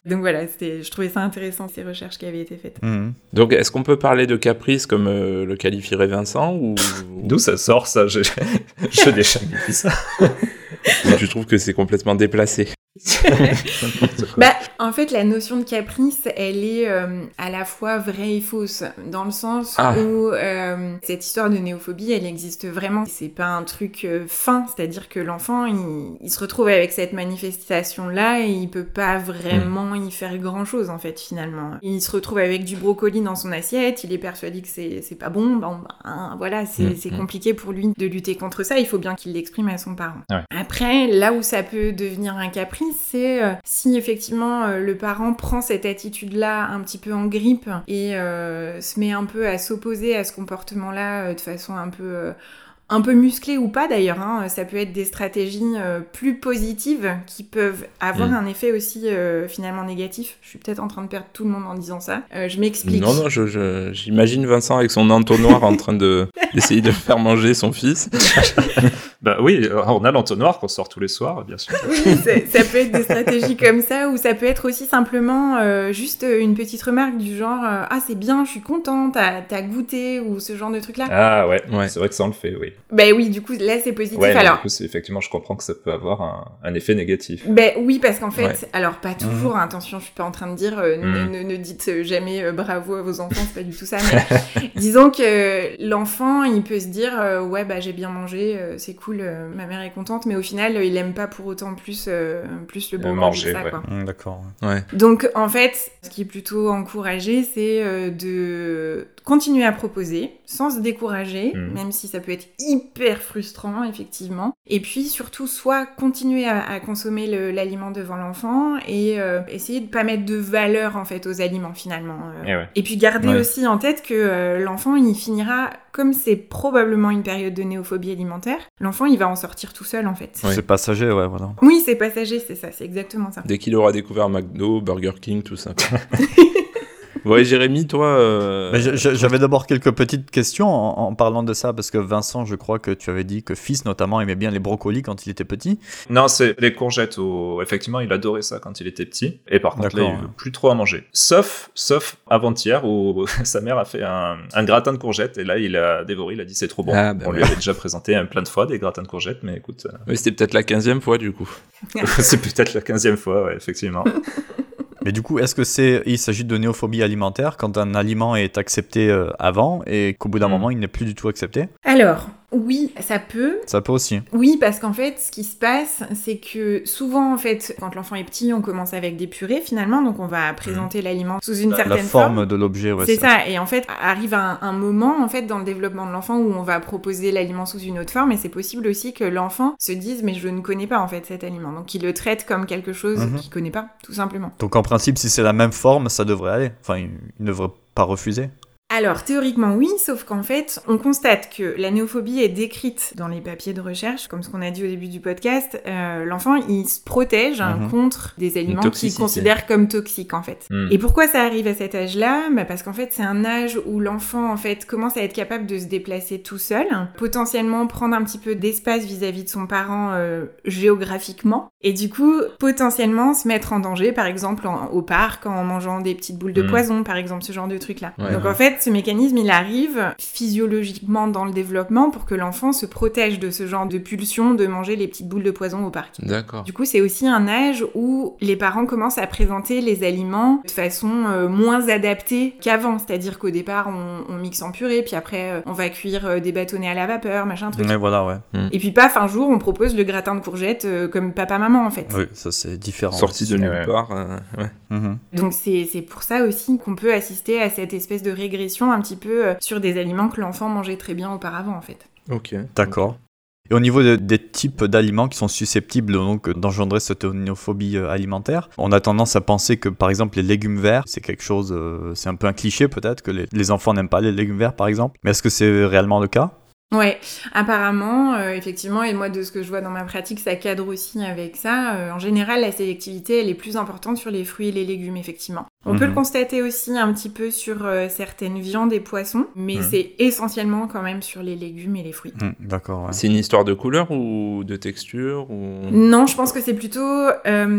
Donc voilà, je trouvais ça intéressant ces recherches qui avaient été faites. Mhm. Donc est-ce qu'on peut parler de caprice comme euh, le qualifierait Vincent ou d'où ça sort ça? Je, je n'ai jamais dit ça. tu trouves que c'est complètement déplacé bah, en fait, la notion de caprice, elle est euh, à la fois vraie et fausse, dans le sens ah. où euh, cette histoire de néophobie, elle existe vraiment. C'est pas un truc euh, fin, c'est-à-dire que l'enfant, il, se retrouve avec cette manifestation-là et il peut pas vraiment y faire grand-chose, en fait, finalement. Il se retrouve avec du brocoli dans son assiette, il est persuadé que c'est pas bon, bon ben, voilà, c'est mm, mm. compliqué pour lui de lutter contre ça, il faut bien qu'il l'exprime à son parent. Après, là où ça peut devenir un caprice, c'est si effectivement euh, le parent prend cette attitude-là un petit peu en grippe et euh, se met un peu à s'opposer à ce comportement-là de façon un peu un peu musclé ou pas d'ailleurs, hein, ça peut être des stratégies plus positives qui peuvent avoir mm. un effet aussi finalement négatif. Je suis peut-être en train de perdre tout le monde en disant ça. je m'explique. Non, non, j'imagine Vincent avec son entonnoir en train de d'essayer de faire manger son fils. Bah oui, on a l'entonnoir qu'on sort tous les soirs, bien sûr. Oui, ça, peut être des stratégies comme ça, ou ça peut être aussi simplement euh, juste une petite remarque du genre euh, Ah, c'est bien, je suis contente, t'as goûté, ou ce genre de truc-là. Ah ouais, ouais. c'est vrai que ça on le fait, oui. Ben oui, du coup, là c'est positif. Ouais, alors. Du coup, effectivement, je comprends que ça peut avoir un, un effet négatif. Ben oui, parce qu'en fait, alors pas toujours, mhm. attention, je suis pas en train de dire euh, mhm. ne, ne, dites jamais bravo à vos enfants, c'est pas du tout ça, mais disons que l'enfant, il peut se dire Ouais, bah j'ai bien mangé, c'est cool, ma mère est contente, mais au final, il aime pas pour autant plus, plus le bon manger. Ça, quoi. Mmh, d'accord. Ouais. Donc en fait, ce qui est plutôt encouragé, c'est euh, de continuer à proposer sans se décourager, mmh. même si ça peut être hyper frustrant effectivement. Et puis surtout, soit continuer à, consommer l'aliment devant l'enfant et euh, essayer de pas mettre de valeur en fait aux aliments finalement. Euh. Et, puis garder aussi en tête que l'enfant il finira comme c'est probablement une période de néophobie alimentaire, l'enfant il va en sortir tout seul en fait. C'est passager, ouais, voilà. Oui, c'est passager, c'est ça, c'est exactement ça. Dès qu'il aura découvert McDo, Burger King, tout ça. Ouais, Jérémy, toi. Euh, j'avais d'abord quelques petites questions en, parlant de ça, parce que Vincent, je crois que tu avais dit que fils notamment aimait bien les brocolis quand il était petit. Non, c'est les courgettes. Effectivement, il adorait ça quand il était petit. Et par contre, là, il veut plus trop à manger. Sauf, sauf avant-hier où sa mère a fait un, gratin de courgettes et là, il a dévoré. Il a dit c'est trop bon. Ah, bah On lui avait déjà présenté plein de fois des gratins de courgettes, mais écoute. Euh, oui, c'était peut-être la quinzième fois du coup. c'est peut-être la quinzième fois, ouais, effectivement. Mais du coup, est-ce que c'est, il s'agit de néophobie alimentaire quand un aliment est accepté euh, avant et qu'au bout d'un hmm. moment il n'est plus du tout accepté? Alors, oui, ça peut. Ça peut aussi. Oui, parce qu'en fait, ce qui se passe, c'est que souvent, en fait, quand l'enfant est petit, on commence avec des purées finalement, donc on va présenter hmm. l'aliment sous une certaine forme. La forme de l'objet, ouais. C'est ça. Et en fait, arrive un, un, moment, en fait, dans le développement de l'enfant où on va proposer l'aliment sous une autre forme, et c'est possible aussi que l'enfant se dise, mais je ne connais pas en fait cet aliment, donc il le traite comme quelque chose mhm. qu'il connaît pas, tout simplement. Donc en principe, si c'est la même forme, ça devrait aller. Enfin, il ne devrait pas refuser. Alors théoriquement oui, sauf qu'en fait, on constate que la néophobie est décrite dans les papiers de recherche, comme ce qu'on a dit au début du podcast. Euh, l'enfant, il se protège hein, mhm. contre des aliments qu'il considère comme toxiques en fait. Hmm. Et pourquoi ça arrive à cet âge-là? Bah Parce qu'en fait, c'est un âge où l'enfant en fait commence à être capable de se déplacer tout seul, potentiellement prendre un petit peu d'espace vis-à-vis de son parent euh, géographiquement, et du coup potentiellement se mettre en danger, par exemple au parc en mangeant des petites boules de hmm. poison, par exemple ce genre de truc là. Donc en fait ce mécanisme, il arrive physiologiquement dans le développement pour que l'enfant se protège de ce genre de pulsion de manger les petites boules de poison au parc. D'accord. Du coup, c'est aussi un âge où les parents commencent à présenter les aliments de façon euh, moins adaptée qu'avant. C'est-à-dire qu'au départ, on, mixe en purée, puis après, euh, on va cuire euh, des bâtonnets à la vapeur, machin, truc. Mais voilà, ouais. Hmm. Et puis, paf, un jour, on propose le gratin de courgettes comme papa-maman, en fait. Oui, ça, c'est différent. Sorti de nulle part, ouais. Mhm. Donc, c'est pour ça aussi qu'on peut assister à cette espèce de régression un petit peu euh, sur des aliments que l'enfant mangeait très bien auparavant en fait. Ok. D'accord. Et au niveau des types d'aliments qui sont susceptibles donc d'engendrer cette néophobie euh, alimentaire, on a tendance à penser que par exemple les légumes verts, c'est quelque chose, euh, c'est un peu un cliché peut-être que les enfants n'aiment pas les légumes verts par exemple. Mais est-ce que c'est réellement le cas? Ouais, apparemment, euh, effectivement, et moi de ce que je vois dans ma pratique, ça cadre aussi avec ça. Euh, en général, la sélectivité, elle est plus importante sur les fruits et les légumes, effectivement. On peut le mhm. constater aussi un petit peu sur euh, certaines viandes et poissons, mais mhm. c'est essentiellement quand même sur les légumes et les fruits. Mhm, d'accord. C'est une histoire de couleur ou de texture ou... Non, je pense que c'est plutôt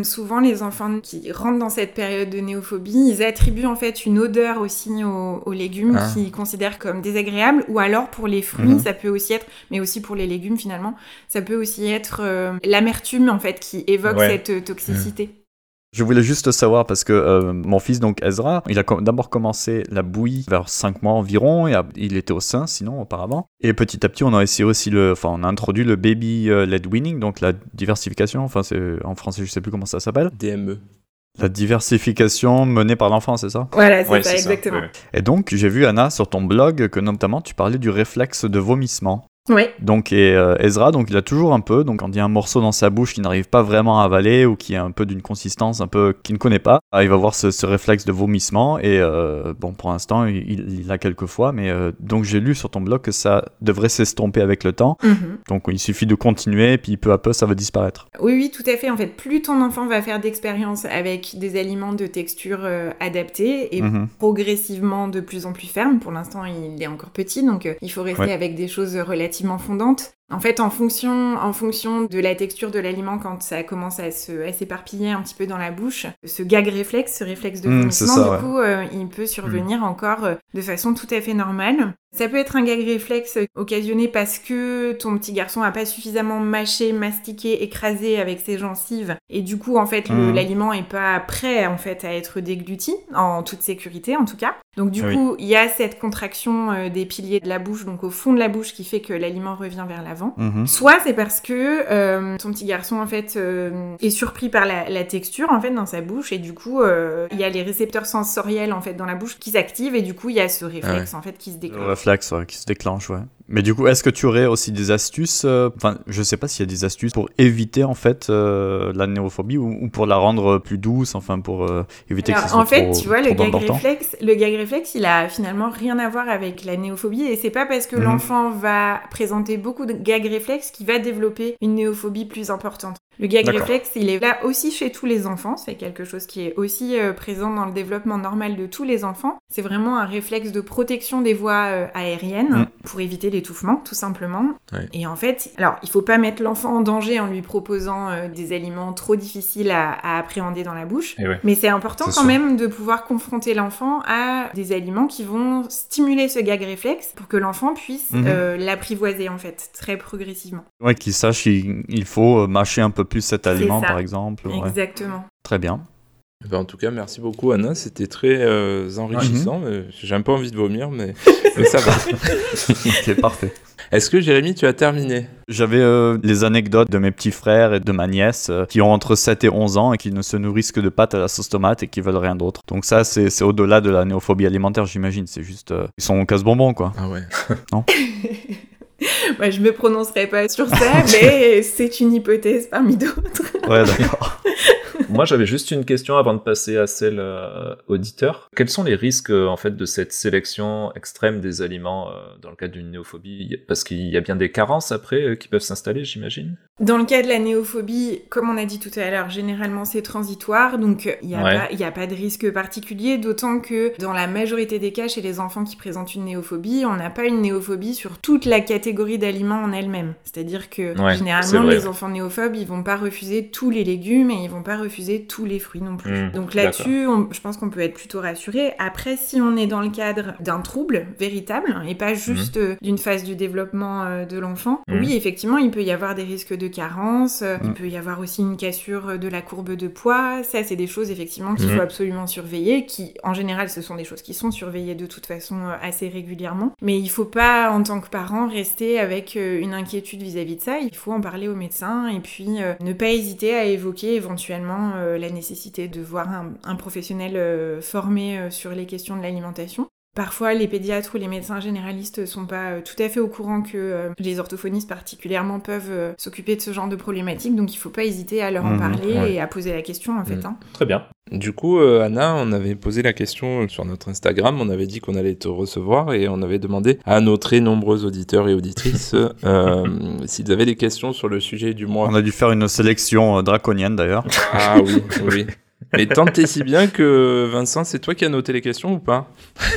souvent les enfants qui rentrent dans cette période de néophobie, ils attribuent en fait une odeur aussi aux, légumes ah. qu'ils considèrent comme désagréable, ou alors pour les fruits, ça peut aussi être, mais aussi pour les légumes finalement, ça peut aussi être euh, l'amertume en fait qui évoque cette euh, toxicité. Je voulais juste savoir parce que euh, mon fils, donc Ezra, il a d'abord commencé la bouillie vers 5 mois environ, et il était au sein sinon auparavant. Et petit à petit, on a essayé aussi le, enfin, on a introduit le baby led weaning, donc la diversification, enfin, c'est en français, je sais plus comment ça s'appelle. DME. La diversification menée par l'enfant, c'est ça? Voilà, c'est ça, exactement. Et donc, j'ai vu, Anna, sur ton blog, que notamment tu parlais du réflexe de vomissement. Oui. Donc, et euh, Ezra, donc il a toujours un peu, donc quand il y a un morceau dans sa bouche qu'il n'arrive pas vraiment à avaler ou qui est un peu d'une consistance un peu qu'il ne connaît pas, ah, il va avoir ce, réflexe de vomissement et euh, bon, pour l'instant, il, l'a quelques fois, mais euh, donc j'ai lu sur ton blog que ça devrait s'estomper avec le temps. Mhm. Donc il suffit de continuer, puis peu à peu, ça va disparaître. Oui, oui, tout à fait. En fait, plus ton enfant va faire d'expérience avec des aliments de texture adaptée et mhm. progressivement de plus en plus ferme. Pour l'instant, il est encore petit, donc il faut rester avec des choses relatives fondante, En fait, en fonction, en fonction de la texture de l'aliment, quand ça commence à se, s'éparpiller un petit peu dans la bouche, ce gag réflexe, ce réflexe de Mmh, vomissement, ça, du coup, euh, il peut survenir encore euh, de façon tout à fait normale. Ça peut être un gag réflexe occasionné parce que ton petit garçon a pas suffisamment mâché, mastiqué, écrasé avec ses gencives, et du coup, en fait, Mhm. l'aliment est pas prêt en fait à être dégluti en toute sécurité, en tout cas. Donc du Oui. coup, il y a cette contraction euh, des piliers de la bouche, donc au fond de la bouche, qui fait que l'aliment revient vers Mhm. Soit c'est parce que euh, ton petit garçon en fait euh, est surpris par la, la texture en fait dans sa bouche et du coup euh, il y a les récepteurs sensoriels en fait dans la bouche qui s'activent et du coup il y a ce réflexe en fait qui se Le déclenche. réflexe ouais, qui se déclenche, ouais. Mais du coup, est-ce que tu aurais aussi des astuces euh, Enfin, je sais pas s'il y a des astuces pour éviter en fait euh, la néophobie ou, ou pour la rendre plus douce, enfin pour euh, éviter que ça soit en fait, trop, tu vois, le gag réflexe, le gag réflexe, il a finalement rien à voir avec la néophobie et c'est pas parce que Mhm. l'enfant va présenter beaucoup de gag réflexes qu'il va développer une néophobie plus importante. Le gag réflexe, il est là aussi chez tous les enfants, c'est quelque chose qui est aussi euh, présent dans le développement normal de tous les enfants. C'est vraiment un réflexe de protection des voies euh, aériennes Mhm. pour éviter l'étouffement, tout simplement. Et en fait, alors, il faut pas mettre l'enfant en danger en lui proposant euh, des aliments trop difficiles à, à appréhender dans la bouche. Ouais. Mais c'est important quand sûr. même de pouvoir confronter l'enfant à des aliments qui vont stimuler ce gag réflexe pour que l'enfant puisse Mhm. euh, l'apprivoiser en fait très progressivement. Ouais, qu'il sache il, il faut mâcher un peu plus cet aliment, ça. par exemple. ouais. Exactement. Très bien. Eh ben, en tout cas, merci beaucoup Anna, c'était très euh, enrichissant. Mhm. J'ai un peu envie de vomir, mais, mais ça va. ok, parfait. Est-ce que Jérémy, tu as terminé? J'avais euh, les anecdotes de mes petits frères et de ma nièce euh, qui ont entre 7 et 11 ans et qui ne se nourrissent que de pâtes à la sauce tomate et qui veulent rien d'autre. Donc ça, c'est c'est au-delà de la néophobie alimentaire, j'imagine. C'est juste... euh, ils sont casse-bonbons, quoi. Ah ouais. Bah, je me prononcerai pas sur ça, mais c'est une hypothèse parmi d'autres. Ouais, d'accord. Moi, j'avais juste une question avant de passer à celle euh, auditeur. Quels sont les risques euh, en fait de cette sélection extrême des aliments euh, dans le cadre d'une néophobie? Parce qu'il y a bien des carences après euh, qui peuvent s'installer, j'imagine? Dans le cas de la néophobie, comme on a dit tout à l'heure, généralement c'est transitoire, donc il n'y a, Ouais. pas- y a pas de risque particulier, d'autant que dans la majorité des cas, chez les enfants qui présentent une néophobie, on n'a pas une néophobie sur toute la catégorie d'aliments en elle-même. C'est-à-dire que Ouais, généralement, les enfants néophobes, ils vont pas refuser tous les légumes et ils vont pas refuser tous les fruits non plus. Mmh, donc là-dessus, je pense qu'on peut être plutôt rassuré. Après, si on est dans le cadre d'un trouble véritable et pas juste euh, d'une phase du développement euh, de l'enfant, Mhm. oui, effectivement, il peut y avoir des risques de carence, euh, il peut y avoir aussi une cassure de la courbe de poids. Ça, c'est des choses effectivement qu'il faut absolument surveiller, qui en général, ce sont des choses qui sont surveillées de toute façon assez régulièrement. Mais il faut pas, en tant que parent, rester avec une inquiétude vis-à-vis de ça. Il faut en parler au médecin et puis euh, ne pas hésiter à évoquer éventuellement euh, la nécessité de voir un, professionnel euh, formé euh, sur les questions de l'alimentation. Parfois, les pédiatres ou les médecins généralistes sont pas euh, tout à fait au courant que euh, les orthophonistes particulièrement peuvent euh, s'occuper de ce genre de problématiques, donc il faut pas hésiter à leur en Mhm, parler ouais. et à poser la question en fait. Mhm. hein. Très bien. Du coup, euh, Anna, on avait posé la question sur notre Instagram, on avait dit qu'on allait te recevoir et on avait demandé à nos très nombreux auditeurs et auditrices euh, s'ils avaient des questions sur le sujet du mois. On a dû faire une sélection euh, draconienne, d'ailleurs. Ah oui, oui. Mais tant et si bien que Vincent, c'est toi qui as noté les questions ou pas?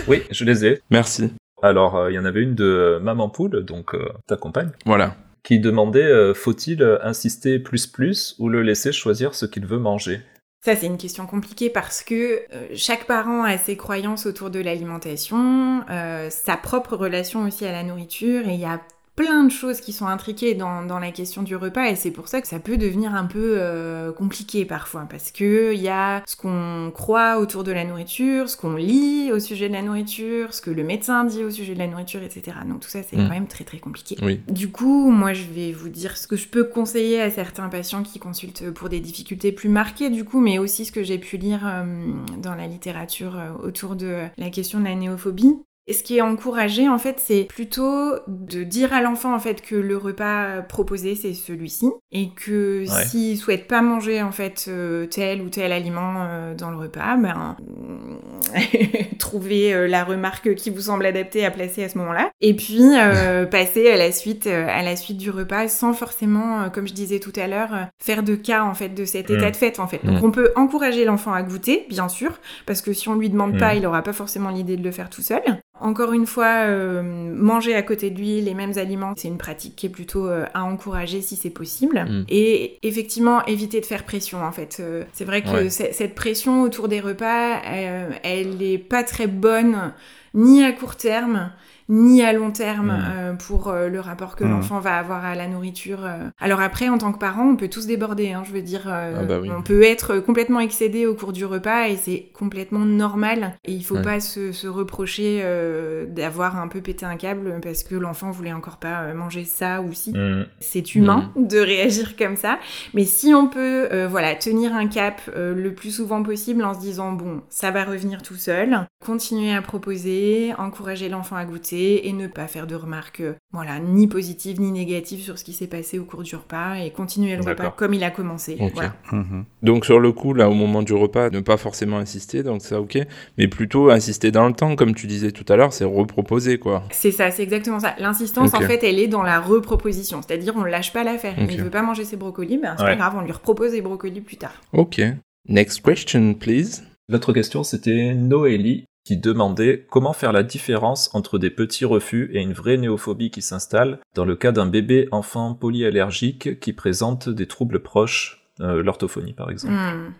Oui, je les ai. Merci. Alors, euh, il y en avait une de euh, Maman Poule, donc euh, ta compagne, Voilà. qui demandait euh, faut-il insister plus plus ou le laisser choisir ce qu'il veut manger? Ça, c'est une question compliquée parce que euh, chaque parent a ses croyances autour de l'alimentation, euh, sa propre relation aussi à la nourriture, et il y a plein de choses qui sont intriquées dans, dans la question du repas, et c'est pour ça que ça peut devenir un peu euh, compliqué parfois, parce que il y a ce qu'on croit autour de la nourriture, ce qu'on lit au sujet de la nourriture, ce que le médecin dit au sujet de la nourriture, etc. Donc tout ça, c'est Mm. quand même très très compliqué. Oui. Du coup, moi, je vais vous dire ce que je peux conseiller à certains patients qui consultent pour des difficultés plus marquées, du coup, mais aussi ce que j'ai pu lire euh, dans la littérature euh, autour de la question de la néophobie. Et ce qui est encouragé, en fait, c'est plutôt de dire à l'enfant, en fait, que le repas proposé, c'est celui-ci. Et que Ouais. s'il souhaite pas manger, en fait, euh, tel ou tel aliment euh, dans le repas, ben, trouver euh, la remarque qui vous semble adaptée à placer à ce moment-là. Et puis, euh, passer à la suite, euh, à la suite du repas sans forcément, euh, comme je disais tout à l'heure, euh, faire de cas, en fait, de cet Mm. état de fait, en fait. Donc, Mm. on peut encourager l'enfant à goûter, bien sûr, parce que si on lui demande Mm. pas, il aura pas forcément l'idée de le faire tout seul. Encore une fois, euh, manger à côté de lui les mêmes aliments, c'est une pratique qui est plutôt euh, à encourager si c'est possible. Mm. Et effectivement, éviter de faire pression en fait. Euh, c'est vrai que Ouais. cette pression autour des repas, euh, elle n'est pas très bonne ni à court terme ni à long terme Mm. euh, pour euh, le rapport que Mm. l'enfant va avoir à la nourriture. euh. Alors après, en tant que parent, on peut tous déborder. hein, je veux dire, Ah bah oui. on peut être complètement excédé au cours du repas et c'est complètement normal. Et il faut Ouais. pas se, se reprocher d'avoir un peu pété un câble parce que l'enfant voulait encore pas manger ça ou si. Mm. C'est humain de réagir comme ça. Mais si on peut voilà, tenir un cap le plus souvent possible en se disant bon, ça va revenir tout seul, continuer à proposer, encourager l'enfant à goûter et ne pas faire de remarques euh, voilà, ni positives ni négatives sur ce qui s'est passé au cours du repas et continuer le repas comme il a commencé. Voilà. Mhm. Donc sur le coup, là, au moment du repas, ne pas forcément insister, donc ça ok, mais plutôt insister dans le temps, comme tu disais tout à l'heure, c'est reproposer quoi. C'est ça, c'est exactement ça. L'insistance, en fait, elle est dans la reproposition. C'est-à-dire, on lâche pas l'affaire. Ok. Il veut pas manger ses brocolis, ben c'est Ouais. pas grave, on lui repropose les brocolis plus tard. Ok. Next question, please. L'autre question, c'était Noélie qui demandait comment faire la différence entre des petits refus et une vraie néophobie qui s'installe dans le cas d'un bébé enfant polyallergique qui présente des troubles proches, euh, l'orthophonie par exemple. Hmm.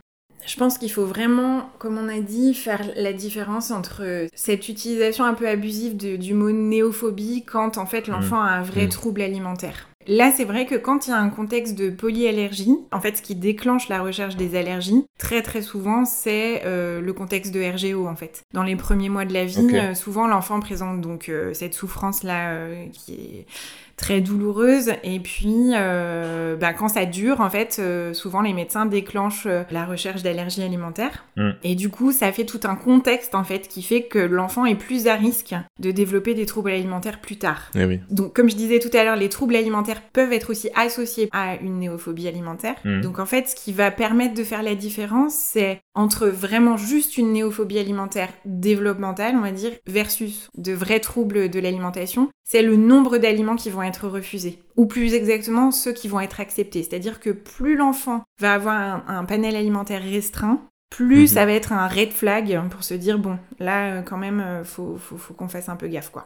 Je pense qu'il faut vraiment, comme on a dit, faire la différence entre cette utilisation un peu abusive de- du mot néophobie quand en fait l'enfant a un vrai Mm. trouble alimentaire. Là, c'est vrai que quand il y a un contexte de polyallergie, en fait, ce qui déclenche la recherche des allergies, très très souvent, c'est euh, le contexte de RGO, en fait. Dans les premiers mois de la vie, euh, souvent l'enfant présente donc euh, cette souffrance-là qui est très douloureuse. Et puis, euh, bah, quand ça dure, en fait, euh, souvent les médecins déclenchent euh, la recherche d'allergies alimentaires. Mm. Et du coup, ça fait tout un contexte, en fait, qui fait que l'enfant est plus à risque de développer des troubles alimentaires plus tard. Eh oui. Donc, comme je disais tout à l'heure, les troubles alimentaires peuvent être aussi associés à une néophobie alimentaire. Mhm. Donc, en fait, ce qui va permettre de faire la différence, c'est entre vraiment juste une néophobie alimentaire développementale, on va dire, versus de vrais troubles de l'alimentation, c'est le nombre d'aliments qui vont être refusés. Ou plus exactement, ceux qui vont être acceptés. C'est-à-dire que plus l'enfant va avoir un, un panel alimentaire restreint, plus Mhm. ça va être un red flag pour se dire, bon, là, euh, quand même, euh, faut, faut, faut qu'on fasse un peu gaffe, quoi.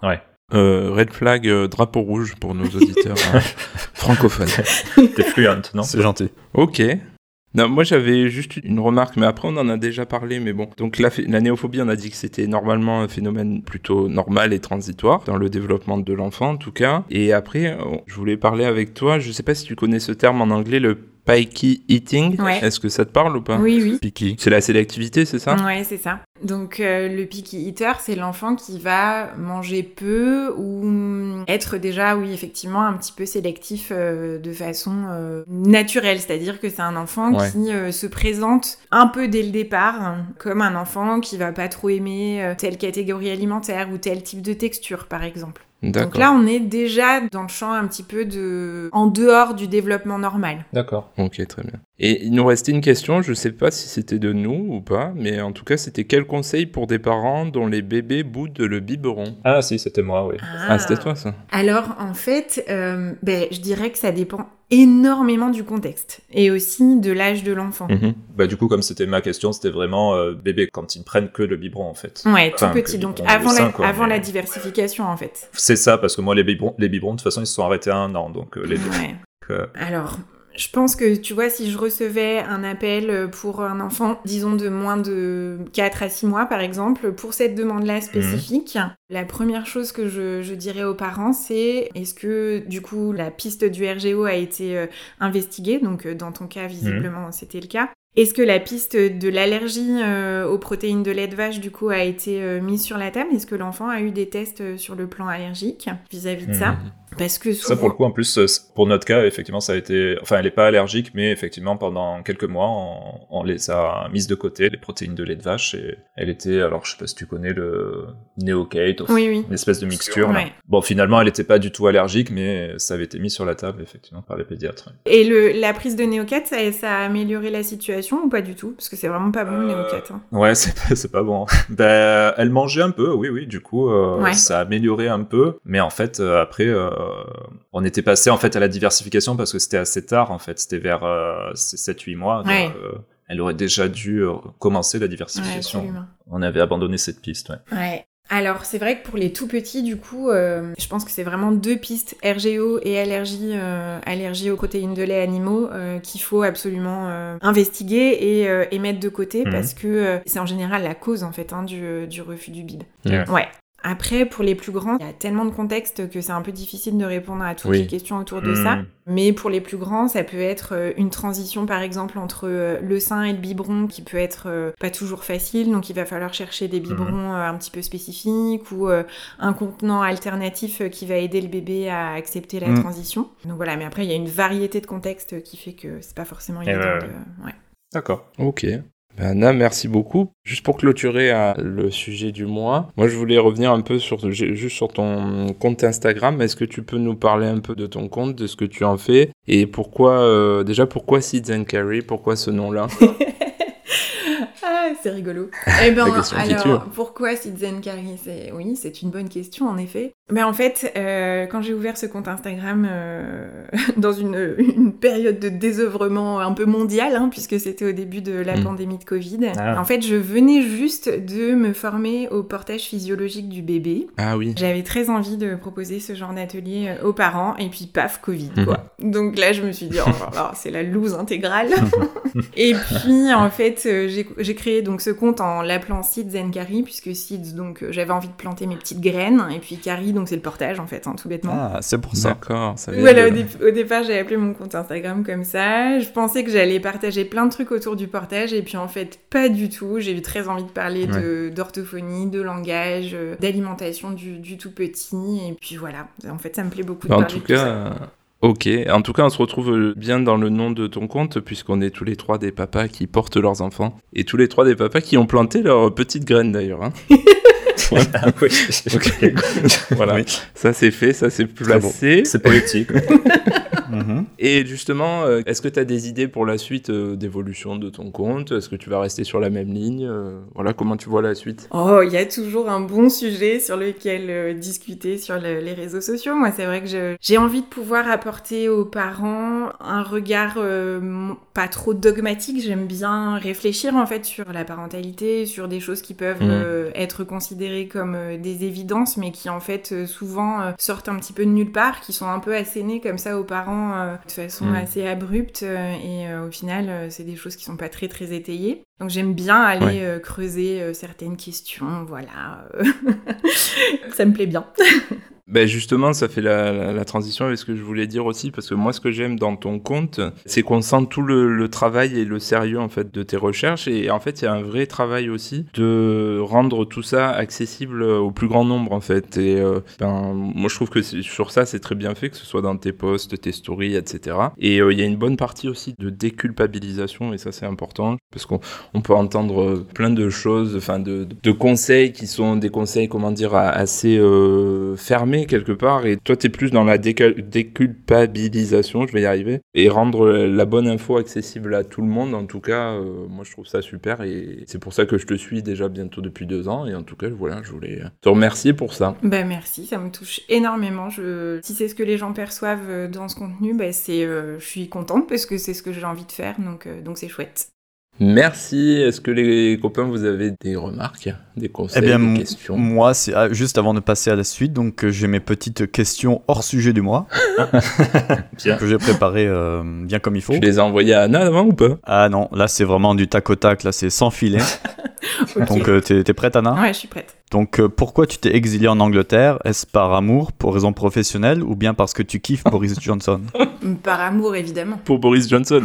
Euh, red flag, euh, drapeau rouge pour nos auditeurs euh, francophones. T'es fluent, non? C'est gentil. Ok. Non, moi j'avais juste une remarque, mais après on en a déjà parlé, mais bon. Donc la, la néophobie, on a dit que c'était normalement un phénomène plutôt normal et transitoire, dans le développement de l'enfant en tout cas. Et après, je voulais parler avec toi, je sais pas si tu connais ce terme en anglais, le pikey eating. Ouais. Est-ce que ça te parle ou pas Oui, oui. Picky. C'est la sélectivité, c'est ça Ouais, c'est ça. Donc euh, le picky eater, c'est l'enfant qui va manger peu ou mm, être déjà, oui, effectivement, un petit peu sélectif euh, de façon euh, naturelle. C'est-à-dire que c'est un enfant Ouais. qui se présente un peu dès le départ hein, comme un enfant qui va pas trop aimer telle catégorie alimentaire ou tel type de texture, par exemple. Donc D'accord. là, on est déjà dans le champ un petit peu de... en dehors du développement normal. D'accord. Ok, très bien. Et il nous restait une question, je sais pas si c'était de nous ou pas, mais en tout cas, c'était quel conseil pour des parents dont les bébés boudent le biberon? Ah si, c'était moi, oui. Ah, c'était toi ça Alors en fait, euh, ben, je dirais que ça dépend énormément du contexte et aussi de l'âge de l'enfant. Mhm. Bah du coup, comme c'était ma question, c'était vraiment euh, bébé quand ils ne prennent que le biberon en fait. Ouais, tout petit, donc avant, la, sein, quoi, avant mais- la diversification en fait. C'est ça, parce que moi les biberons, les biberons de toute façon ils se sont arrêtés à un an, donc euh, les deux. Ouais. Euh, Alors, je pense que tu vois, si je recevais un appel pour un enfant, disons de moins de 4 à 6 mois par exemple, pour cette demande-là spécifique, la première chose que je, je dirais aux parents, c'est est-ce que du coup la piste du RGO a été euh, investiguée? Donc euh, dans ton cas, visiblement, c'était le cas. Est-ce que la piste de l'allergie euh, aux protéines de lait de vache, du coup, a été euh, mise sur la table? Est-ce que l'enfant a eu des tests euh, sur le plan allergique vis-à-vis de ça? Mhm. Parce que Ça pour le coup en plus pour notre cas effectivement ça a été enfin elle est pas allergique mais effectivement pendant quelques mois on, on les a mises de côté les protéines de lait de vache et elle était alors je sais pas si tu connais le Neocate Oui, oui. une espèce de mixture là. Bon finalement elle était pas du tout allergique mais ça avait été mis sur la table effectivement par les pédiatres Et le, la prise de Néocat, ça, ça a amélioré la situation ou pas du tout? Parce que c'est vraiment pas bon le Euh, Néocat. hein. ouais c'est pas, pas bon ben elle mangeait un peu oui oui du coup euh, Ouais. ça a amélioré un peu mais en fait euh, après on était passé en fait à la diversification parce que c'était assez tard en fait c'était vers 7-8 mois donc, Ouais. elle aurait déjà dû commencer la diversification on avait abandonné cette piste ouais. Ouais. Alors, c'est vrai que pour les tout petits, du coup, euh, je pense que c'est vraiment deux pistes, RGO et allergie, euh, allergie aux protéines de lait animaux, euh, qu'il faut absolument investiguer et, mettre de côté Mhm. parce que c'est en général la cause, en fait, hein, du, du refus du bib. Ouais. Après, pour les plus grands, il y a tellement de contextes que c'est un peu difficile de répondre à toutes Oui. les questions autour de ça. Mais pour les plus grands, ça peut être euh, une transition, par exemple, entre euh, le sein et le biberon qui peut être euh, pas toujours facile. Donc, il va falloir chercher des biberons euh, un petit peu spécifiques ou un contenant alternatif qui va aider le bébé à accepter la Mhm. transition. Donc voilà, mais après, il y a une variété de contextes qui fait que c'est pas forcément Et évident ouais, de... ouais. D'accord. Ok. Ben, Anna, merci beaucoup. Juste pour clôturer euh, le sujet du mois, moi je voulais revenir un peu sur, ju- juste sur ton compte Instagram. Est-ce que tu peux nous parler un peu de ton compte, de ce que tu en fais et pourquoi, euh, déjà pourquoi Seeds and pourquoi ce nom-là? Ah, c'est rigolo. Eh ben, alors, pourquoi Citizen Carry c'est... Oui, c'est une bonne question, en effet. Mais en fait, euh, quand j'ai ouvert ce compte Instagram euh, dans une, une période de désœuvrement un peu mondial, hein, puisque c'était au début de la Mm. pandémie de Covid, Ah. en fait, je venais juste de me former au portage physiologique du bébé. Ah oui. J'avais très envie de proposer ce genre d'atelier euh, aux parents, et puis paf, Covid, quoi. Donc là, je me suis dit, oh c'est la loose intégrale. et puis, en fait, j'ai j'ai créé donc ce compte en l'appelant Seeds and Carry, puisque Seeds, donc euh, j'avais envie de planter mes petites graines, et puis Carry, donc c'est le portage, en fait, hein, tout bêtement. Ah, c'est pour ça. D'accord. Ça vient Voilà, au, dé- au départ, j'ai appelé mon compte Instagram comme ça. Je pensais que j'allais partager plein de trucs autour du portage, et puis en fait, pas du tout. J'ai eu très envie de parler de- d'orthophonie, de, langage, euh, d'alimentation du, du tout petit, et puis voilà. En fait, ça me plaît beaucoup de En parler tout ça. Euh, ok. En tout cas, on se retrouve bien dans le nom de ton compte, puisqu'on est tous les trois des papas qui portent leurs enfants. Et tous les trois des papas qui ont planté leurs petites graines d'ailleurs. hein. Ah oui. Voilà. Oui. Ça c'est fait, ça c'est bon. placé. C'est poétique. Mhm. Et justement, euh, est-ce que tu as des idées pour la suite euh, d'évolution de ton compte? Est-ce que tu vas rester sur la même ligne? Euh, Voilà, comment tu vois la suite? Oh, il y a toujours un bon sujet sur lequel discuter sur le- les réseaux sociaux. Moi, c'est vrai que j'ai envie de pouvoir apporter aux parents un regard euh, pas trop dogmatique. J'aime bien réfléchir en fait sur la parentalité, sur des choses qui peuvent Mhm. euh, être considérées comme des évidences, mais qui en fait souvent sortent un petit peu de nulle part, qui sont un peu assénées comme ça aux parents euh, de façon Mhm. assez abrupte. euh, et euh, au final, euh, c'est des choses qui sont pas très très étayées. Donc j'aime bien aller Ouais. creuser certaines questions, voilà. ça me plaît bien. Ben justement, ça fait la, transition avec ce que je voulais dire aussi, parce que moi, ce que j'aime dans ton compte, c'est qu'on sent tout le, travail et le sérieux en fait de tes recherches, et en fait, il y a un vrai travail aussi de rendre tout ça accessible au plus grand nombre en fait. Et euh, ben, moi, je trouve que sur ça, c'est très bien fait, que ce soit dans tes posts, tes stories, etc. Et euh, il y a une bonne partie aussi de déculpabilisation, et ça, c'est important, parce qu'on on peut entendre euh, plein de choses, enfin de, conseils qui sont des conseils, comment dire, assez fermés quelque part. Et toi, tu es plus dans la déculpabilisation, je vais y arriver, et rendre la bonne info accessible à tout le monde. En tout cas, euh, moi, je trouve ça super, et c'est pour ça que je te suis déjà bientôt depuis deux ans. Et en tout cas, voilà, je voulais te remercier pour ça. Bah merci, ça me touche énormément. Je... Si c'est ce que les gens perçoivent euh, dans ce contenu, c'est, euh, je suis contente parce que c'est ce que j'ai envie de faire, donc donc c'est chouette. Merci. Est-ce que les copains, vous avez des remarques, des conseils, Eh bien, des questions? moi, c'est ah, juste avant de passer à la suite, donc euh, j'ai mes petites questions hors sujet du mois Bien. que j'ai préparées euh, bien comme il faut. Tu les as envoyés à Anna avant ou pas? Ah non, là c'est vraiment du tac au tac, là c'est sans filet. Donc euh, t'es prête Anna? Ouais, je suis prête. Donc euh, pourquoi tu t'es exilé en Angleterre? Est-ce par amour, pour raison professionnelle ou bien parce que tu kiffes Boris Johnson? Par amour évidemment. Pour Boris Johnson.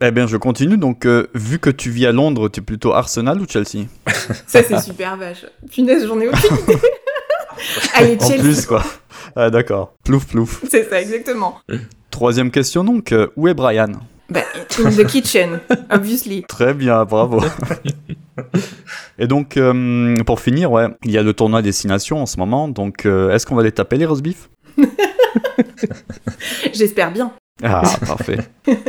Eh bien je continue, donc euh, vu que tu vis à Londres, tu es plutôt Arsenal ou Chelsea Ça c'est super vache. Punaise, j'en ai aucune idée. Allez, En Chelsea. plus quoi. Ah d'accord, plouf plouf. C'est ça exactement. Troisième question donc, euh, où est Brian? Bah, in the kitchen, obviously. Très bien, bravo. Et donc, euh, pour finir, ouais, il y a le tournoi Destination en ce moment, donc est-ce qu'on va les taper les roast beef J'espère bien. Ah, parfait.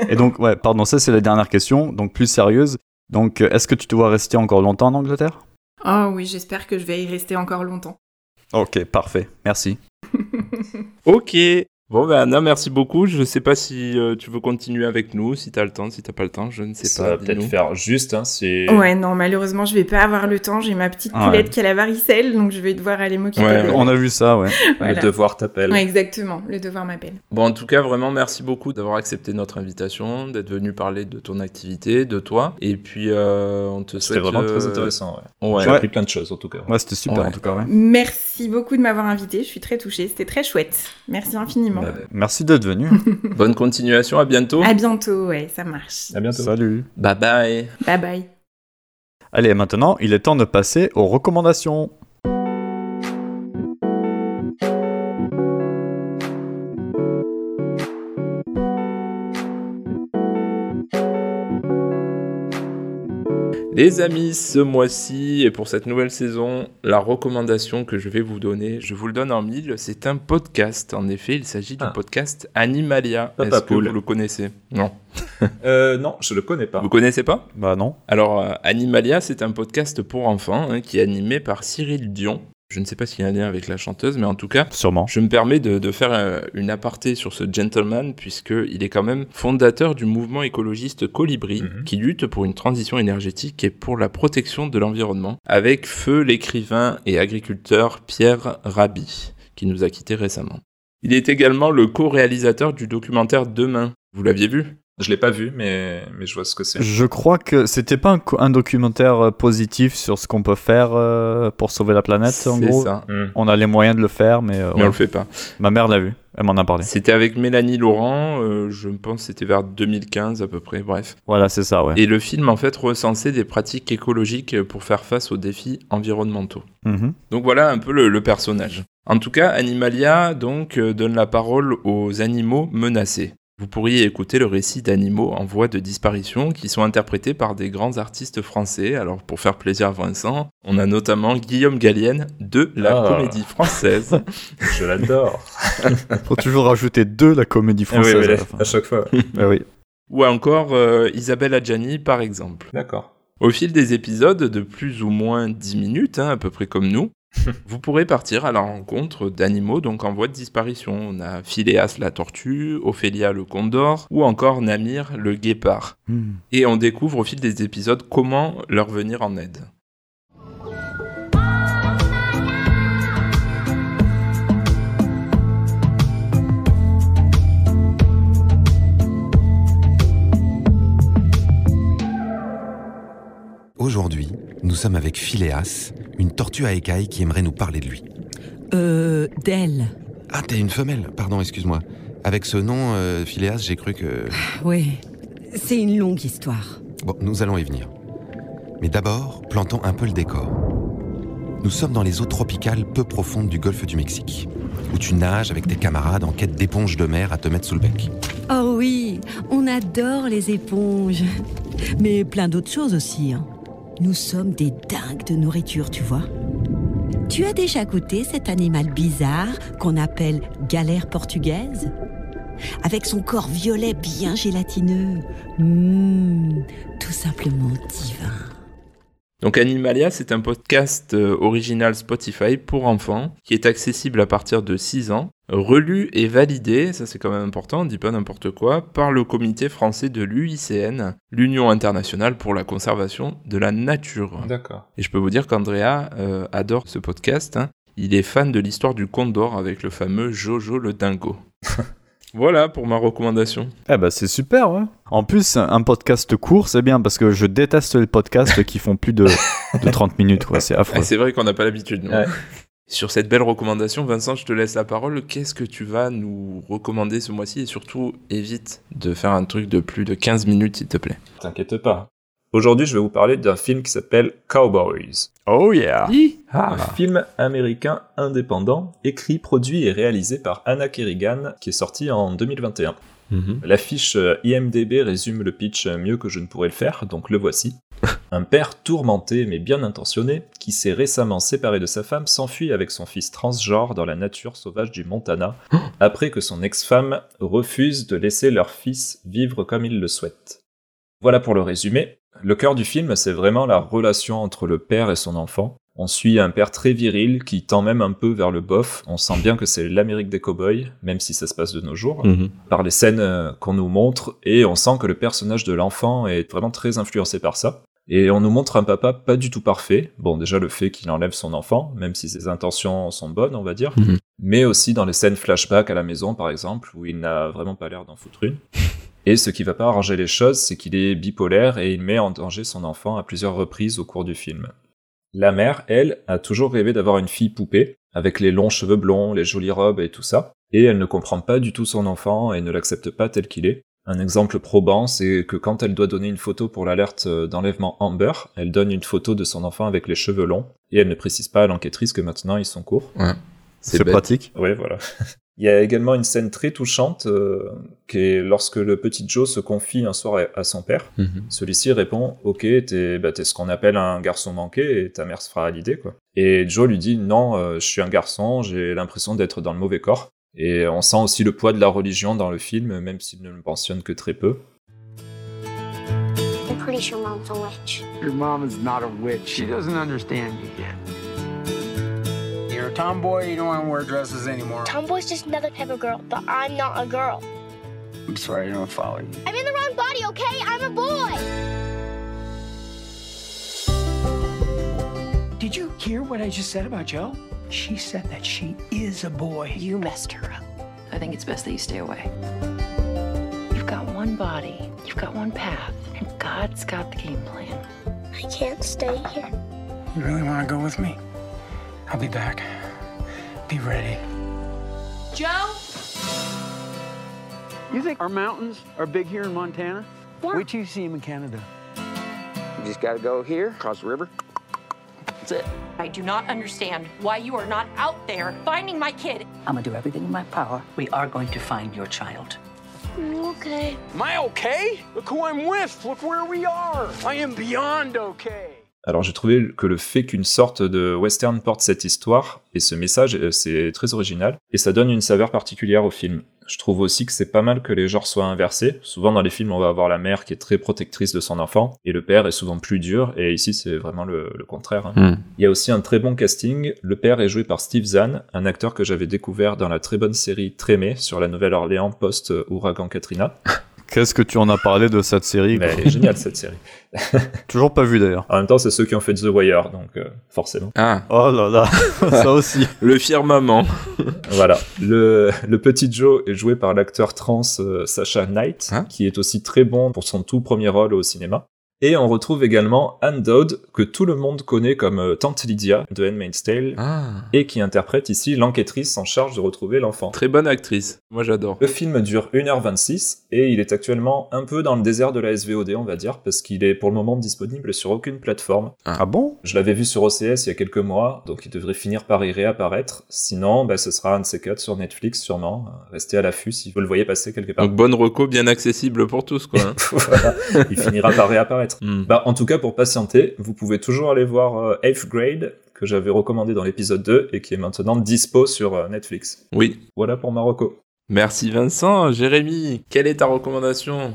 Et donc, ouais, pardon, ça c'est la dernière question, donc plus sérieuse. Donc, euh, est-ce que tu te vois rester encore longtemps en Angleterre? Oh oui, j'espère que je vais y rester encore longtemps. Ok, parfait, merci. Ok. Bon, ben Anna, merci beaucoup. Je ne sais pas si euh, tu veux continuer avec nous, si tu as le temps, si tu pas le temps, je ne sais Ça pas. va peut-être faire juste, hein, si... Ouais, non, malheureusement, je vais pas avoir le temps. J'ai ma petite Ah poulette ouais. qui a la varicelle, donc je vais devoir aller m'occuper Ouais. On a vu ça, ouais. Voilà. Le devoir t'appelle. Ouais, exactement. Le devoir m'appelle. Bon, en tout cas, vraiment, merci beaucoup d'avoir accepté notre invitation, d'être venu parler de ton activité, de toi. Et puis, euh, on te souhaite. C'était vraiment très euh, intéressant. Ouais. Ouais. J'ai appris plein de choses en tout cas. Ouais, c'était super Ouais. en tout cas, ouais. Merci beaucoup de m'avoir invité. Je suis très touchée. C'était très chouette. Merci infiniment. Bah, Merci d'être venu. Bonne continuation, à bientôt. À bientôt. Ouais, ça marche. à bientôt. Salut. Bye bye. Bye bye. Allez, maintenant, il est temps de passer aux recommandations. Les amis, ce mois-ci et pour cette nouvelle saison, la recommandation que je vais vous donner, je vous le donne en mille, c'est un podcast. En effet, il s'agit du Ah. podcast Animalia. Est-ce que vous le connaissez? Non. Euh, non, je le connais pas. Vous connaissez pas? Bah non. Alors, euh, Animalia, c'est un podcast pour enfants hein, qui est animé par Cyril Dion. Je ne sais pas s'il y a un lien avec la chanteuse, mais en tout cas, Sûrement. je me permets de, de faire euh, une aparté sur ce gentleman, puisqu'il est quand même fondateur du mouvement écologiste Colibri, Mhm. qui lutte pour une transition énergétique et pour la protection de l'environnement, avec feu l'écrivain et agriculteur Pierre Rabhi, qui nous a quittés récemment. Il est également le co-réalisateur du documentaire Demain. Vous l'aviez vu? Je l'ai pas vu, mais, mais je vois ce que c'est. Je crois que c'était pas un, documentaire euh, positif sur ce qu'on peut faire euh, pour sauver la planète, en C'est gros. ça. On a les moyens de le faire, mais, euh, Mais ouais. on le fait pas. ma mère l'a vu. Elle m'en a parlé. C'était avec Mélanie Laurent, euh, je pense que c'était vers 2015 à peu près, bref. Voilà, c'est ça, ouais. Et le film en fait recensait des pratiques écologiques pour faire face aux défis environnementaux. Mhm. Donc voilà un peu le, le personnage. En tout cas, Animalia donc euh, donne la parole aux animaux menacés. Vous pourriez écouter le récit d'animaux en voie de disparition qui sont interprétés par des grands artistes français. Alors pour faire plaisir à Vincent, on a notamment Guillaume Gallienne de la Ah. Comédie Française. Je l'adore. Faut toujours rajouter deux la comédie Ah oui, française oui, à la fin. à chaque fois. Ah oui. ou encore euh, Isabelle Adjani par exemple. D'accord. Au fil des épisodes de plus ou moins 10 minutes, hein, à peu près comme nous, vous pourrez partir à la rencontre d'animaux donc en voie de disparition. On a Phileas la tortue, Ophélia le condor ou encore Namir le guépard. Hmm. Et on découvre au fil des épisodes comment leur venir en aide. Aujourd'hui, nous sommes avec Phileas, une tortue à écailles qui aimerait nous parler de lui. Euh, d'elle. Ah, t'es une femelle, pardon, excuse-moi. Avec ce nom, euh, Phileas, j'ai cru que... Oui. C'est une longue histoire. Bon, nous allons y venir. Mais d'abord, plantons un peu le décor. Nous sommes dans les eaux tropicales peu profondes du golfe du Mexique, où tu nages avec tes camarades en quête d'éponges de mer à te mettre sous le bec. Oh oui, on adore les éponges. Mais plein d'autres choses aussi. hein. Nous sommes des dingues de nourriture, tu vois. Tu as déjà goûté cet animal bizarre qu'on appelle galère portugaise? Avec son corps violet bien gélatineux. Mmh, tout simplement divin. Donc Animalia, c'est un podcast euh, original Spotify pour enfants qui est accessible à partir de 6 ans, relu et validé, ça c'est quand même important, on dit pas n'importe quoi, par le comité français de l'UICN, l'Union internationale pour la conservation de la nature. D'accord. Et je peux vous dire qu'Andrea euh, adore ce podcast. hein. Il est fan de l'histoire du Condor avec le fameux Jojo le dingo. voilà pour ma recommandation. Eh ben c'est super, ouais. En plus, un podcast court, c'est bien parce que je déteste les podcasts qui font plus de, de 30 minutes, quoi. C'est affreux. Ah, c'est vrai qu'on n'a pas l'habitude. Ouais. Sur cette belle recommandation, Vincent, je te laisse la parole. Qu'est-ce que tu vas nous recommander ce mois-ci? Et surtout, évite de faire un truc de plus de 15 minutes, s'il te plaît. T'inquiète pas. Aujourd'hui, je vais vous parler d'un film qui s'appelle Cowboys. Oh yeah Un film américain indépendant, écrit, produit et réalisé par Anna Kerrigan, qui est sorti en 2021. L'affiche euh, IMDB résume le pitch euh, mieux que je ne pourrais le faire, donc le voici. Un père tourmenté mais bien intentionné, qui s'est récemment séparé de sa femme, s'enfuit avec son fils transgenre dans la nature sauvage du Montana, après que son ex-femme refuse de laisser leur fils vivre comme il le souhaite. Voilà pour le résumé. Le cœur du film, c'est vraiment la relation entre le père et son enfant. On suit un père très viril qui tend même un peu vers le bof. On sent bien que c'est l'Amérique des cowboys, même si ça se passe de nos jours, Mhm. par les scènes euh, qu'on nous montre, et on sent que le personnage de l'enfant est vraiment très influencé par ça. Et on nous montre un papa pas du tout parfait. Bon, déjà le fait qu'il enlève son enfant, même si ses intentions sont bonnes, on va dire. Mhm. Mais aussi dans les scènes flashback à la maison, par exemple, où il n'a vraiment pas l'air d'en foutre une. Et ce qui va pas arranger les choses, c'est qu'il est bipolaire et il met en danger son enfant à plusieurs reprises au cours du film. La mère, elle, a toujours rêvé d'avoir une fille poupée, avec les longs cheveux blonds, les jolies robes et tout ça, et elle ne comprend pas du tout son enfant et ne l'accepte pas tel qu'il est. Un exemple probant, c'est que quand elle doit donner une photo pour l'alerte d'enlèvement Amber, elle donne une photo de son enfant avec les cheveux longs, et elle ne précise pas à l'enquêtrice que maintenant ils sont courts. C'est pratique. Ouais, voilà. Il y a également une scène très touchante, euh, qui est lorsque le petit Joe se confie un soir à, son père. Mhm. Celui-ci répond Ok, t'es bah, ce qu'on appelle un garçon manqué et ta mère se fera à l'idée. Et Joe lui dit Non, euh, je suis un garçon, j'ai l'impression d'être dans le mauvais corps. Et on sent aussi le poids de la religion dans le film, même s'il ne le mentionne que très peu. I'm pretty sure mom's a witch. Your mom is not a witch. She doesn't understand you yet. You're a tomboy, you don't want to wear dresses anymore. Tomboy's just another type of girl, but I'm not a girl. I'm sorry, I don't follow you. I'm in the wrong body, okay? I'm a boy. Did you hear what I just said about Joe? She said that she is a boy. You messed her up. I think it's best that you stay away. You've got one body, you've got one path, and God's got the game plan. I can't stay here. You really want to go with me? I'll be back. Be ready. Joe? You think our mountains are big here in Montana? Yeah. Wait till you see them in Canada. You just gotta go here, cross the river. That's it. I do not understand why you are not out there finding my kid. I'm gonna do everything in my power. We are going to find your child. Okay. Am I okay? Look who I'm with. Look where we are. I am beyond okay. Alors j'ai trouvé que le fait qu'une sorte de western porte cette histoire et ce message, euh, c'est très original et ça donne une saveur particulière au film. Je trouve aussi que c'est pas mal que les genres soient inversés. Souvent dans les films, on va avoir la mère qui est très protectrice de son enfant et le père est souvent plus dur et ici c'est vraiment le, le contraire. hein. Hmm. Il y a aussi un très bon casting. Le père est joué par Steve Zahn, un acteur que j'avais découvert dans la très bonne série Trémé sur la Nouvelle-Orléans post-ouragan Katrina. Qu'est-ce que tu en as parlé de cette série Mais elle est géniale cette série. Toujours pas vu d'ailleurs. En même temps, c'est ceux qui ont fait The Wire, donc euh, forcément. Ah, Oh là là, ça aussi. le firmament. Voilà. Le, le petit Joe est joué par l'acteur trans euh, Sacha Knight, Hein qui est aussi très bon pour son tout premier rôle au cinéma. Et on retrouve également Anne Dowd, que tout le monde connaît comme euh, Tante Lydia de Handmaid's Tale, Ah, et qui interprète ici l'enquêtrice en charge de retrouver l'enfant. très bonne actrice. Moi j'adore. Le film dure 1h26 et il est actuellement un peu dans le désert de la SVOD, on va dire, parce qu'il est pour le moment disponible sur aucune plateforme. Ah bon? Je l'avais vu sur OCS il y a quelques mois, donc il devrait finir par y réapparaître. Sinon, bah, ce sera un de ces quatre sur Netflix sûrement. Restez à l'affût si vous le voyez passer quelque part. Donc bonne reco, bien accessible pour tous quoi. hein. Voilà, il finira par réapparaître. Hmm. Bah, en tout cas, pour patienter, vous pouvez toujours aller voir euh, Eighth Grade, que j'avais recommandé dans l'épisode 2 et qui est maintenant dispo sur euh, Netflix. Oui. Voilà pour Marocco. Merci Vincent. Jérémy, quelle est ta recommandation?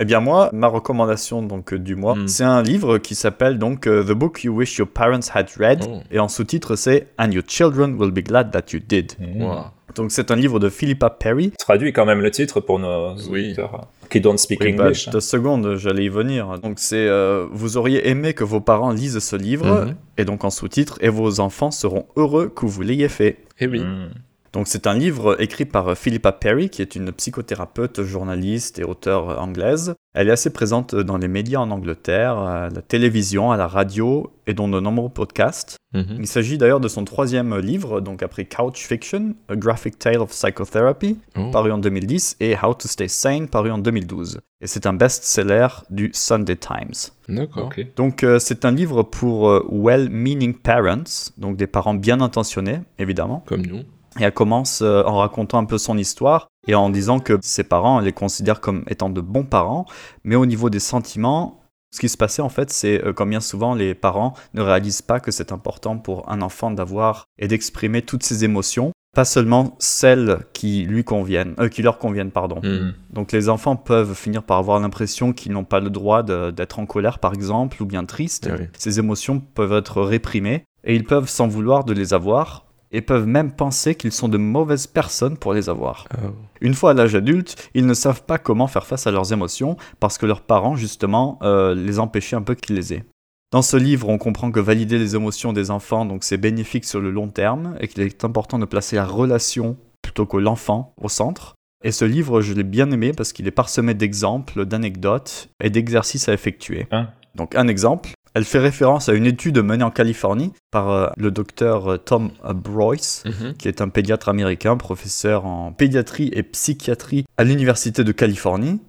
Eh bien moi, ma recommandation donc euh, du mois, Hmm. c'est un livre qui s'appelle donc euh, The Book You Wish Your Parents Had Read Oh. et en sous-titre c'est And Your Children Will Be Glad That You Did. Wow. Donc c'est un livre de Philippa Perry. Traduit quand même le titre pour nos Oui. auditeurs euh, qui don't speak Oui, bah, English. deux secondes, j'allais y venir. Donc c'est euh, vous auriez aimé que vos parents lisent ce livre Mhm. et donc en sous-titre et vos enfants seront heureux que vous l'ayez fait. Eh oui. Hmm. Donc c'est un livre écrit par euh, Philippa Perry, qui est une psychothérapeute, journaliste et auteure euh, anglaise. Elle est assez présente dans les médias en Angleterre, à la télévision, à la radio et dans de nombreux podcasts. Mhm. Il s'agit d'ailleurs de son troisième livre, donc après Couch Fiction, A Graphic Tale of Psychotherapy, Oh. paru en 2010, et How to Stay Sane, paru en 2012. Et c'est un best-seller du Sunday Times. D'accord. Donc euh, c'est un livre pour euh, well-meaning parents, donc des parents bien intentionnés, évidemment. Comme nous. Et elle commence euh, en racontant un peu son histoire et en disant que ses parents, elle les considère comme étant de bons parents, mais au niveau des sentiments, ce qui se passait en fait, c'est euh, comme bien souvent les parents ne réalisent pas que c'est important pour un enfant d'avoir et d'exprimer toutes ses émotions, pas seulement celles qui lui conviennent, euh, qui leur conviennent, pardon. Hmm. Donc les enfants peuvent finir par avoir l'impression qu'ils n'ont pas le droit d'être en colère par exemple ou bien triste. Oui. Ces émotions peuvent être réprimées et ils peuvent s'en vouloir de les avoir et peuvent même penser qu'ils sont de mauvaises personnes pour les avoir. Oh. Une fois à l'âge adulte, ils ne savent pas comment faire face à leurs émotions parce que leurs parents, justement, euh, les empêchaient un peu qu'ils les aient. Dans ce livre, on comprend que valider les émotions des enfants, donc c'est bénéfique sur le long terme et qu'il est important de placer la relation plutôt que l'enfant au centre. Et ce livre, je l'ai bien aimé parce qu'il est parsemé d'exemples, d'anecdotes et d'exercices à effectuer. Hein? Donc un exemple, elle fait référence à une étude menée en Californie par euh, le docteur euh, Tom Broyce, Mhm. qui est un pédiatre américain, professeur en pédiatrie et psychiatrie à l'Université de Californie.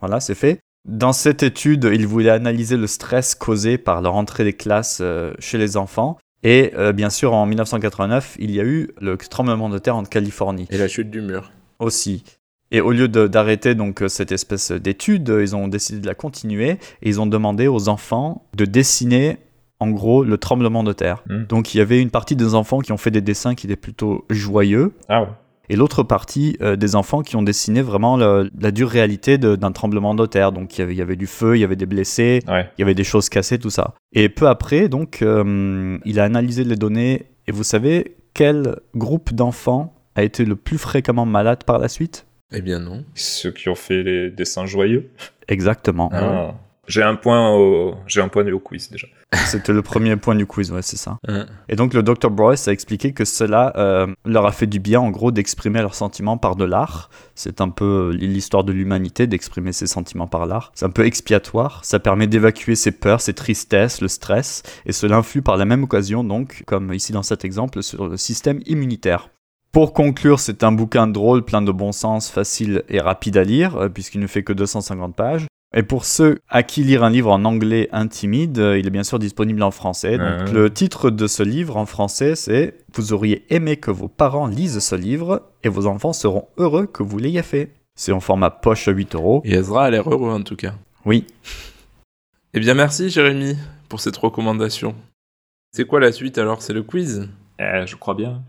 Voilà, c'est fait. Dans cette étude, il voulait analyser le stress causé par la rentrée des classes euh, chez les enfants. Et euh, bien sûr, en 1989, il y a eu le tremblement de terre en Californie Et la chute du mur. aussi. Et au lieu d'arrêter donc euh, cette espèce d'étude, euh, ils ont décidé de la continuer et ils ont demandé aux enfants de dessiner en gros le tremblement de terre. Mm. Donc il y avait une partie des enfants qui ont fait des dessins qui étaient plutôt joyeux Ah ouais. et l'autre partie euh, des enfants qui ont dessiné vraiment le- la dure réalité d'un tremblement de terre. Donc il y, avait, il y avait du feu, il y avait des blessés, Ouais. il y avait des choses cassées, tout ça. Et peu après, donc, euh, il a analysé les données et vous savez quel groupe d'enfants a été le plus fréquemment malade par la suite? Eh bien non. Ceux qui ont fait les dessins joyeux. Exactement. Ah. J'ai un point au, j'ai un point au quiz déjà. C'était le premier point du quiz, ouais, c'est ça. Hein. Et donc le Dr. Broyce a expliqué que cela euh, leur a fait du bien, en gros, d'exprimer leurs sentiments par de l'art. C'est un peu euh, l'histoire de l'humanité, d'exprimer ses sentiments par l'art. C'est un peu expiatoire. Ça permet d'évacuer ses peurs, ses tristesses, le stress. Et cela influe par la même occasion, donc, comme ici dans cet exemple, sur le système immunitaire. Pour conclure, c'est un bouquin drôle, plein de bon sens, facile et rapide à lire, euh, puisqu'il ne fait que 250 pages. Et pour ceux à qui lire un livre en anglais intimide, euh, il est bien sûr disponible en français. Donc le titre de ce livre en français, c'est Vous auriez aimé que vos parents lisent ce livre et vos enfants seront heureux que vous l'ayez fait. C'est en format poche à 8 euros. Et Ezra a l'air heureux en tout cas. Oui. Eh bien merci Jérémy pour cette recommandation. C'est quoi la suite alors? C'est le quiz? Eh, je crois bien.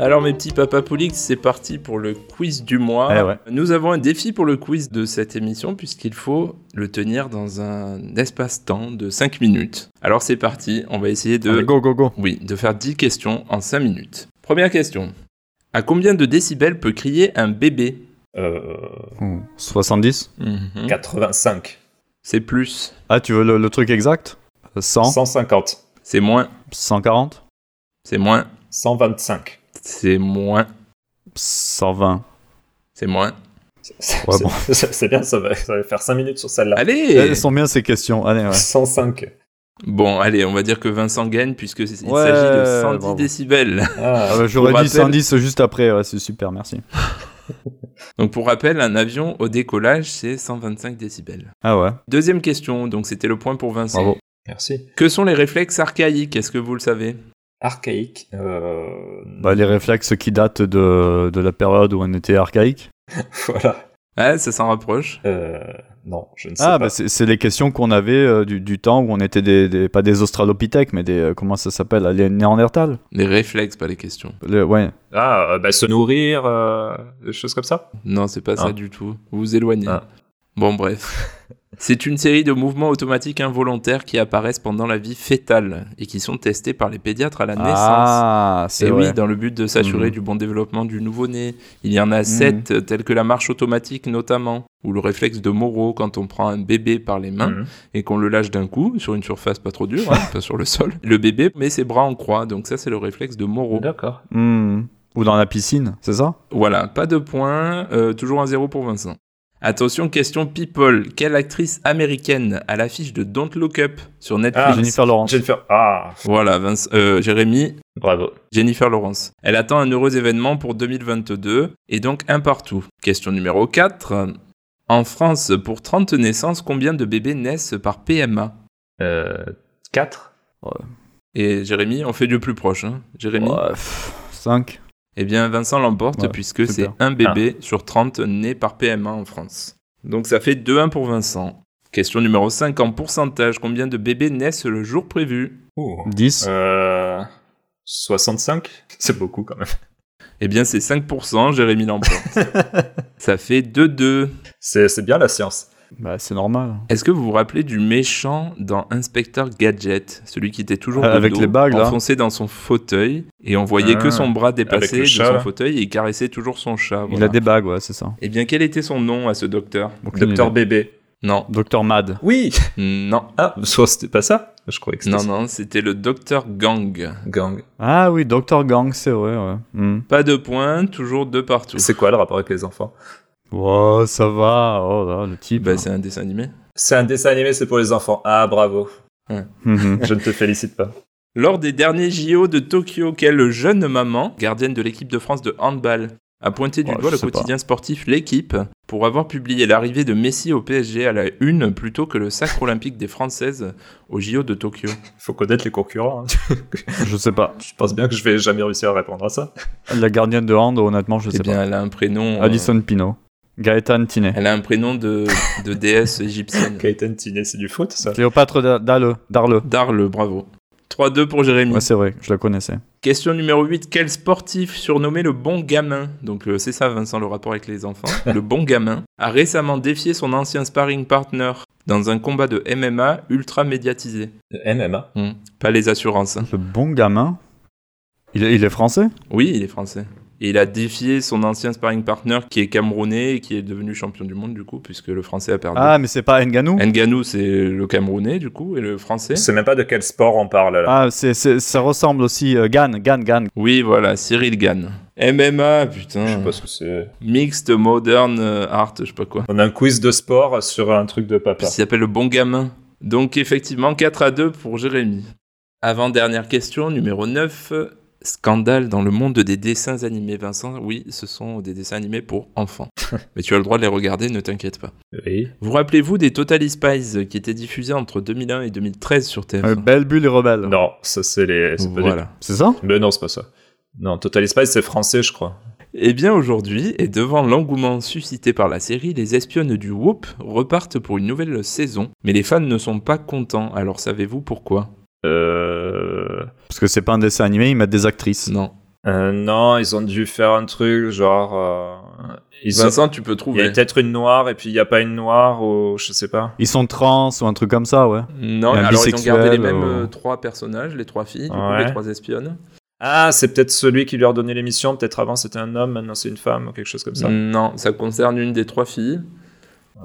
Alors mes petits papas Poulix, c'est parti pour le quiz du mois. Eh ouais. Nous avons un défi pour le quiz de cette émission puisqu'il faut le tenir dans un espace-temps de 5 minutes. Alors c'est parti, on va essayer de Allez, go, go, go. oui, de faire 10 questions en 5 minutes. Première question. À combien de décibels peut crier un bébé? Euh, Oh, 70 Mhm. 85. C'est plus, Ah, tu veux le, le truc exact? 100 150. c'est moins, 140 c'est moins, 125. c'est moins, 120 c'est moins. C'est Ouais, bon. c'est- c'est bien, ça va, ça va faire 5 minutes sur celle-là. Allez Elles sont bien ces questions. Allez, ouais. 105. Bon, allez, on va dire que Vincent gagne puisque c'est- il Ouais, s'agit de 110 bravo. décibels. Ah, Ah bah, J'aurais dit rappel- 110 juste après, ouais, c'est super, merci. Donc pour rappel, un avion au décollage, c'est 125 décibels. Ah ouais, Deuxième question, donc c'était le point pour Vincent. bravo. merci. Que sont les réflexes archaïques Est-ce que vous le savez? Archaïque. Euh... Bah, les réflexes qui datent de, de la période où on était archaïque. Voilà. Ah, ça s'en rapproche. Euh... Non, je ne sais Ah, pas. bah c'est c'est les questions qu'on avait euh, du, du temps où on était des, des- pas des australopithèques, mais des, euh, comment ça s'appelle, les néandertals Les réflexes, pas les questions. Le- Ouais, Ah, euh, bah, se nourrir, euh, des choses comme ça? Non, c'est pas ça Ah. du tout. Vous vous éloignez. Ah. Bon, bref. C'est une série de mouvements automatiques involontaires qui apparaissent pendant la vie fétale et qui sont testés par les pédiatres à la naissance. Ah, c'est Et vrai. oui, dans le but de s'assurer Mhm. du bon développement du nouveau-né. Il y en a sept, euh, tels que la marche automatique notamment, ou le réflexe de Moreau quand on prend un bébé par les mains Mhm. et qu'on le lâche d'un coup sur une surface pas trop dure, hein, pas sur le sol. Le bébé met ses bras en croix, donc ça c'est le réflexe de Moreau. D'accord. Hmm. Ou dans la piscine, c'est ça? Voilà, pas de points, euh, toujours un zéro pour Vincent. Attention, question people. Quelle actrice américaine à l'affiche de Don't Look Up sur Netflix? Ah, Jennifer Lawrence. Jennifer. Ah, Voilà, Vince- euh, Jérémy, bravo. Jennifer Lawrence. Elle attend un heureux événement pour 2022 et donc un partout. Question numéro 4. En France, pour 30 naissances, combien de bébés naissent par PMA Euh, 4 Et Jérémy, on fait du plus proche. Hein. Jérémy? 5 Eh bien, Vincent l'emporte Ouais, puisque c'est un bébé sur 30 né par PMA en France. Donc ça fait 2-1 pour Vincent. Question numéro 5. En pourcentage, combien de bébés naissent le jour prévu? 10 Euh, 65 C'est beaucoup quand même. Eh bien, c'est 5%, Jérémy l'emporte. Ça fait 2-2. C'est c'est bien la science. Bah, c'est normal. Est-ce que vous vous rappelez du méchant dans Inspecteur Gadget Celui qui était toujours Ah, de avec dos, les bagues, là. enfoncé dans son fauteuil et on voyait Ah, que son bras dépasser de son fauteuil et il caressait toujours son chat. Il a des bagues, ouais, c'est ça. Eh bien, quel était son nom à ce docteur? Aucune Docteur bébé. Non. Docteur Mad. Oui Non. Ah, soit c'était pas ça Je croyais que c'était Non, ça. non, c'était le docteur Gang. Gang. Ah oui, Docteur Gang, c'est vrai, ouais. Hmm. Pas de points, toujours deux partout. C'est quoi le rapport avec les enfants? Oh, ça va. Oh là, le type. Bah, c'est un dessin animé. C'est un dessin animé, c'est pour les enfants. Ah, bravo. Mhm. Je ne te félicite pas. Lors des derniers JO de Tokyo, quelle jeune maman, gardienne de l'équipe de France de handball, a pointé du Oh, doigt le pas. quotidien sportif L'équipe pour avoir publié l'arrivée de Messi au PSG à la une plutôt que le sacre olympique des Françaises aux JO de Tokyo Faut connaître les concurrents. hein. Je sais pas. Je pense bien que je vais jamais réussir à répondre à ça. La gardienne de hand, honnêtement, je Eh sais bien, pas. elle a un prénom. euh, Alison Pino. Gaëtan Tinet. elle a un prénom de, de déesse égyptienne. Kaiten Tiné, c'est du foot, ça Cléopâtre d'A- d'Arle. Darle. Darle, bravo. 3-2 pour Jérémy. Ouais, c'est vrai, je la connaissais. Question numéro 8. Quel sportif surnommé le bon gamin, donc euh, c'est ça Vincent le rapport avec les enfants, le bon gamin, a récemment défié son ancien sparring partner dans un combat de MMA ultra médiatisé MMA. Hmm, Pas les assurances. hein. Le bon gamin? Il est, il est français? Oui, il est français. Et il a défié son ancien sparring partner qui est camerounais et qui est devenu champion du monde du coup, puisque le français a perdu. Ah, mais c'est pas Nganou Nganou, c'est le camerounais du coup, et le français. Je sais même pas de quel sport on parle là. Ah, c'est, c'est- ça ressemble aussi. euh, Gann, Gann, Gann. Oui, voilà, Cyril Gann. MMA, putain. Je sais pas ce que c'est. Mixed Modern euh, Art, je sais pas quoi. On a un quiz de sport sur un truc de papa. Il s'appelle le bon gamin. Donc effectivement, 4 à 2 pour Jérémy. Avant-dernière question, numéro 9. Scandale dans le monde des dessins animés, Vincent. Oui, ce sont des dessins animés pour enfants. Mais tu as le droit de les regarder, ne t'inquiète pas. Oui. Vous rappelez-vous des Totally Spies qui étaient diffusés entre 2001 et 2013 sur TF1 Euh, Belle Bulle et Rebelle. Non, ça c'est les. c'est pas Voilà. C'est ça? Mais non, c'est pas ça. Non, Total Spice c'est français, je crois. Eh bien aujourd'hui, et devant l'engouement suscité par la série, les espionnes du Whoop repartent pour une nouvelle saison. Mais les fans ne sont pas contents, alors savez-vous pourquoi? Parce que c'est pas un dessin animé, ils mettent des actrices. Non. euh, non, ils ont dû faire un truc genre. euh, Ils Vincent, tu peux Il y trouver. a peut-être une noire et puis il n'y a pas une noire ou je sais pas. Ils sont trans ou un truc comme ça, ouais. Non, Il alors ils ont gardé les mêmes euh, euh, trois personnages, les trois filles, du coup, Ouais. les trois espionnes. Ah, c'est peut-être celui qui lui a donné l'émission. Peut-être avant c'était un homme, maintenant c'est une femme ou quelque chose comme ça. Non, ça concerne une des trois filles.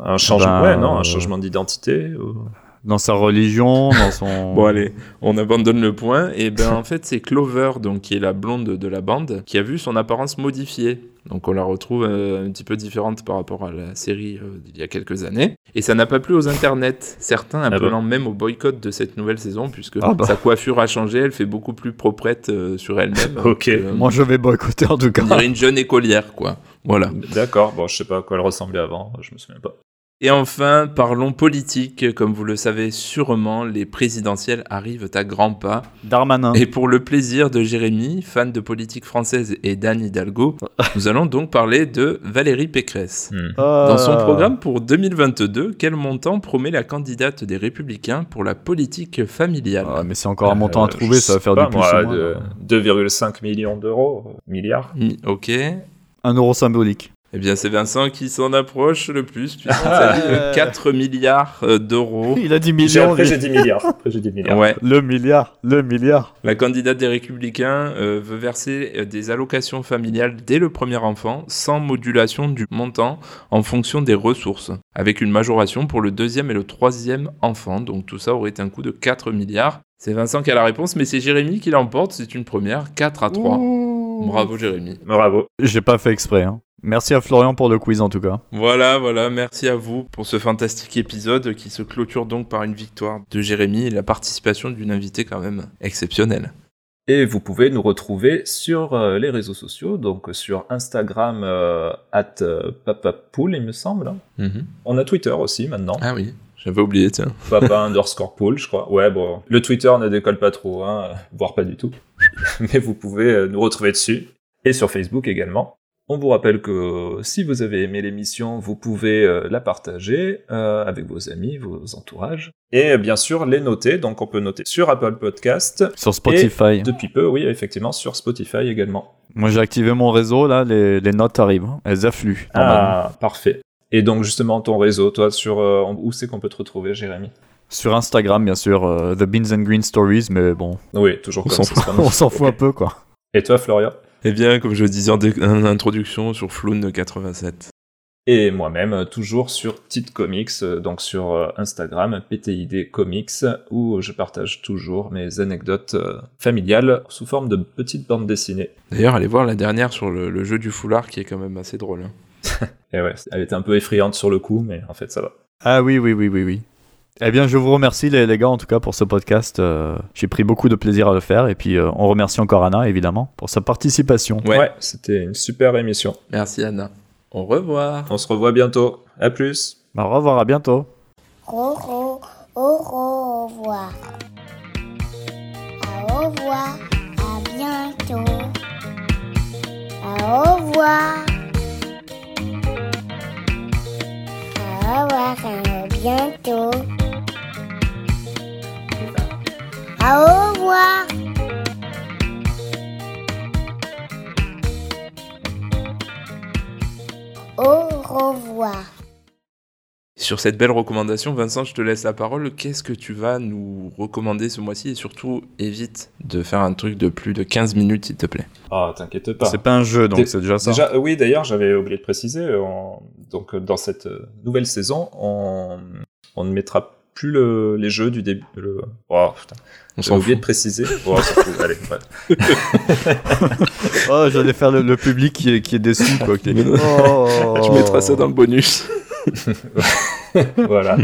Un changement, Ben, ouais, non, un euh, changement d'identité. ou- Dans sa religion, dans son. Bon allez, on abandonne le point. Et ben en fait c'est Clover, donc qui est la blonde de la bande, qui a vu son apparence modifiée. Donc on la retrouve euh, un petit peu différente par rapport à la série euh, d'il y a quelques années. Et ça n'a pas plu aux internets, certains appelant même au boycott de cette nouvelle saison, puisque Ah bah. sa coiffure a changé, elle fait beaucoup plus proprette euh, sur elle-même. Ok. Euh, Moi, je vais boycotter en tout cas. on dirait une jeune écolière, quoi. Voilà. D'accord, bon, je sais pas à quoi elle ressemblait avant, je me souviens pas. Et enfin, parlons politique. Comme vous le savez sûrement, les présidentielles arrivent à grands pas. Darmanin. Et pour le plaisir de Jérémy, fan de politique française, et d'Anne Hidalgo, nous allons donc parler de Valérie Pécresse. Hmm. Dans son Euh, programme pour 2022, quel montant promet la candidate des Républicains pour la politique familiale Ah, mais c'est encore un montant à Euh, trouver, ça va faire pas, du plus moi, ou moins. de 2,5 millions d'euros, euh, milliards. Ok. Un euro symbolique. Bien, c'est Vincent qui s'en approche le plus, puisqu'il Ah. s'agit de 4 milliards euh, d'euros. Il a dit J'ai- millions. Après j'ai 10 milliards. Après j'ai 10 milliards. Ouais. Le milliard, le milliard. La candidate des Républicains euh, veut verser euh, des allocations familiales dès le premier enfant, sans modulation du montant en fonction des ressources, avec une majoration pour le deuxième et le troisième enfant. Donc tout ça aurait un coût de 4 milliards. C'est Vincent qui a la réponse, mais c'est Jérémy qui l'emporte. C'est une première, 4 à 3. Bravo Jérémy. Bravo. J'ai pas fait exprès. hein. Merci à Florian pour le quiz en tout cas. Voilà, voilà, merci à vous pour ce fantastique épisode qui se clôture donc par une victoire de Jérémy et la participation d'une invitée quand même exceptionnelle. Et vous pouvez nous retrouver sur euh, les réseaux sociaux, donc sur Instagram, euh, at euh, papapool, il me semble. hein. Mhm. On a Twitter aussi maintenant. Ah oui, j'avais oublié, tiens. Papa underscore pool, je crois. Ouais, bon. Le Twitter ne décolle pas trop, hein, voire pas du tout. Mais vous pouvez euh, nous retrouver dessus. Et sur Facebook également. On vous rappelle que si vous avez aimé l'émission, vous pouvez euh, la partager euh, avec vos amis, vos entourages. Et bien sûr, les noter. Donc on peut noter sur Apple Podcast. Sur Spotify. Et depuis peu, oui, effectivement, sur Spotify également. Moi, j'ai activé mon réseau, là, les, les notes arrivent. hein. Elles affluent. Ah, parfait. Et donc, justement, ton réseau, toi, sur euh, où c'est qu'on peut te retrouver, Jérémy? Sur Instagram, bien sûr, euh, The Beans and Green Stories, mais bon, Oui, toujours On comme s'en ça. fout. on s'en fout un peu, quoi. Et toi, Florian? Eh bien, comme je disais en, introduction sur Floun 87. Et moi-même, euh, toujours sur Tite Comics, donc sur Instagram, PTID Comics, où je partage toujours mes anecdotes familiales sous forme de petites bandes dessinées. D'ailleurs, allez voir la dernière sur le, le jeu du foulard qui est quand même assez drôle. hein. Et ouais, elle était un peu effrayante sur le coup, mais en fait, ça va. Ah oui, oui, oui, oui, oui. Eh bien, je vous remercie, les, les gars, en tout cas, pour ce podcast. Euh, J'ai pris beaucoup de plaisir à le faire. Et puis, euh, on remercie encore Anna, évidemment, pour sa participation. Ouais. Ouais, c'était une super émission. Merci Anna. Au revoir. On se revoit bientôt. À plus. Au revoir, à bientôt. Au, au, au revoir. Au revoir. À bientôt. Au revoir. Revoir. À bientôt. Au revoir. Au revoir. Sur cette belle recommandation, Vincent, je te laisse la parole. Qu'est-ce que tu vas nous recommander ce mois-ci Et surtout, évite de faire un truc de plus de 15 minutes, s'il te plaît. Ah, t'inquiète pas. C'est pas un jeu, donc Dé- c'est déjà ça. Déjà, euh, oui, d'ailleurs, j'avais oublié de préciser. euh, on- Donc, euh, dans cette nouvelle saison, on, on ne mettra plus le- les jeux du début. Le... Oh, putain. On J'ai s'en oublié fout. de préciser. Oh. Allez. Oh, j'allais faire le, le public qui est, qui est déçu, quoi. qui est-. Oh. Tu mettras ça dans le bonus. voilà.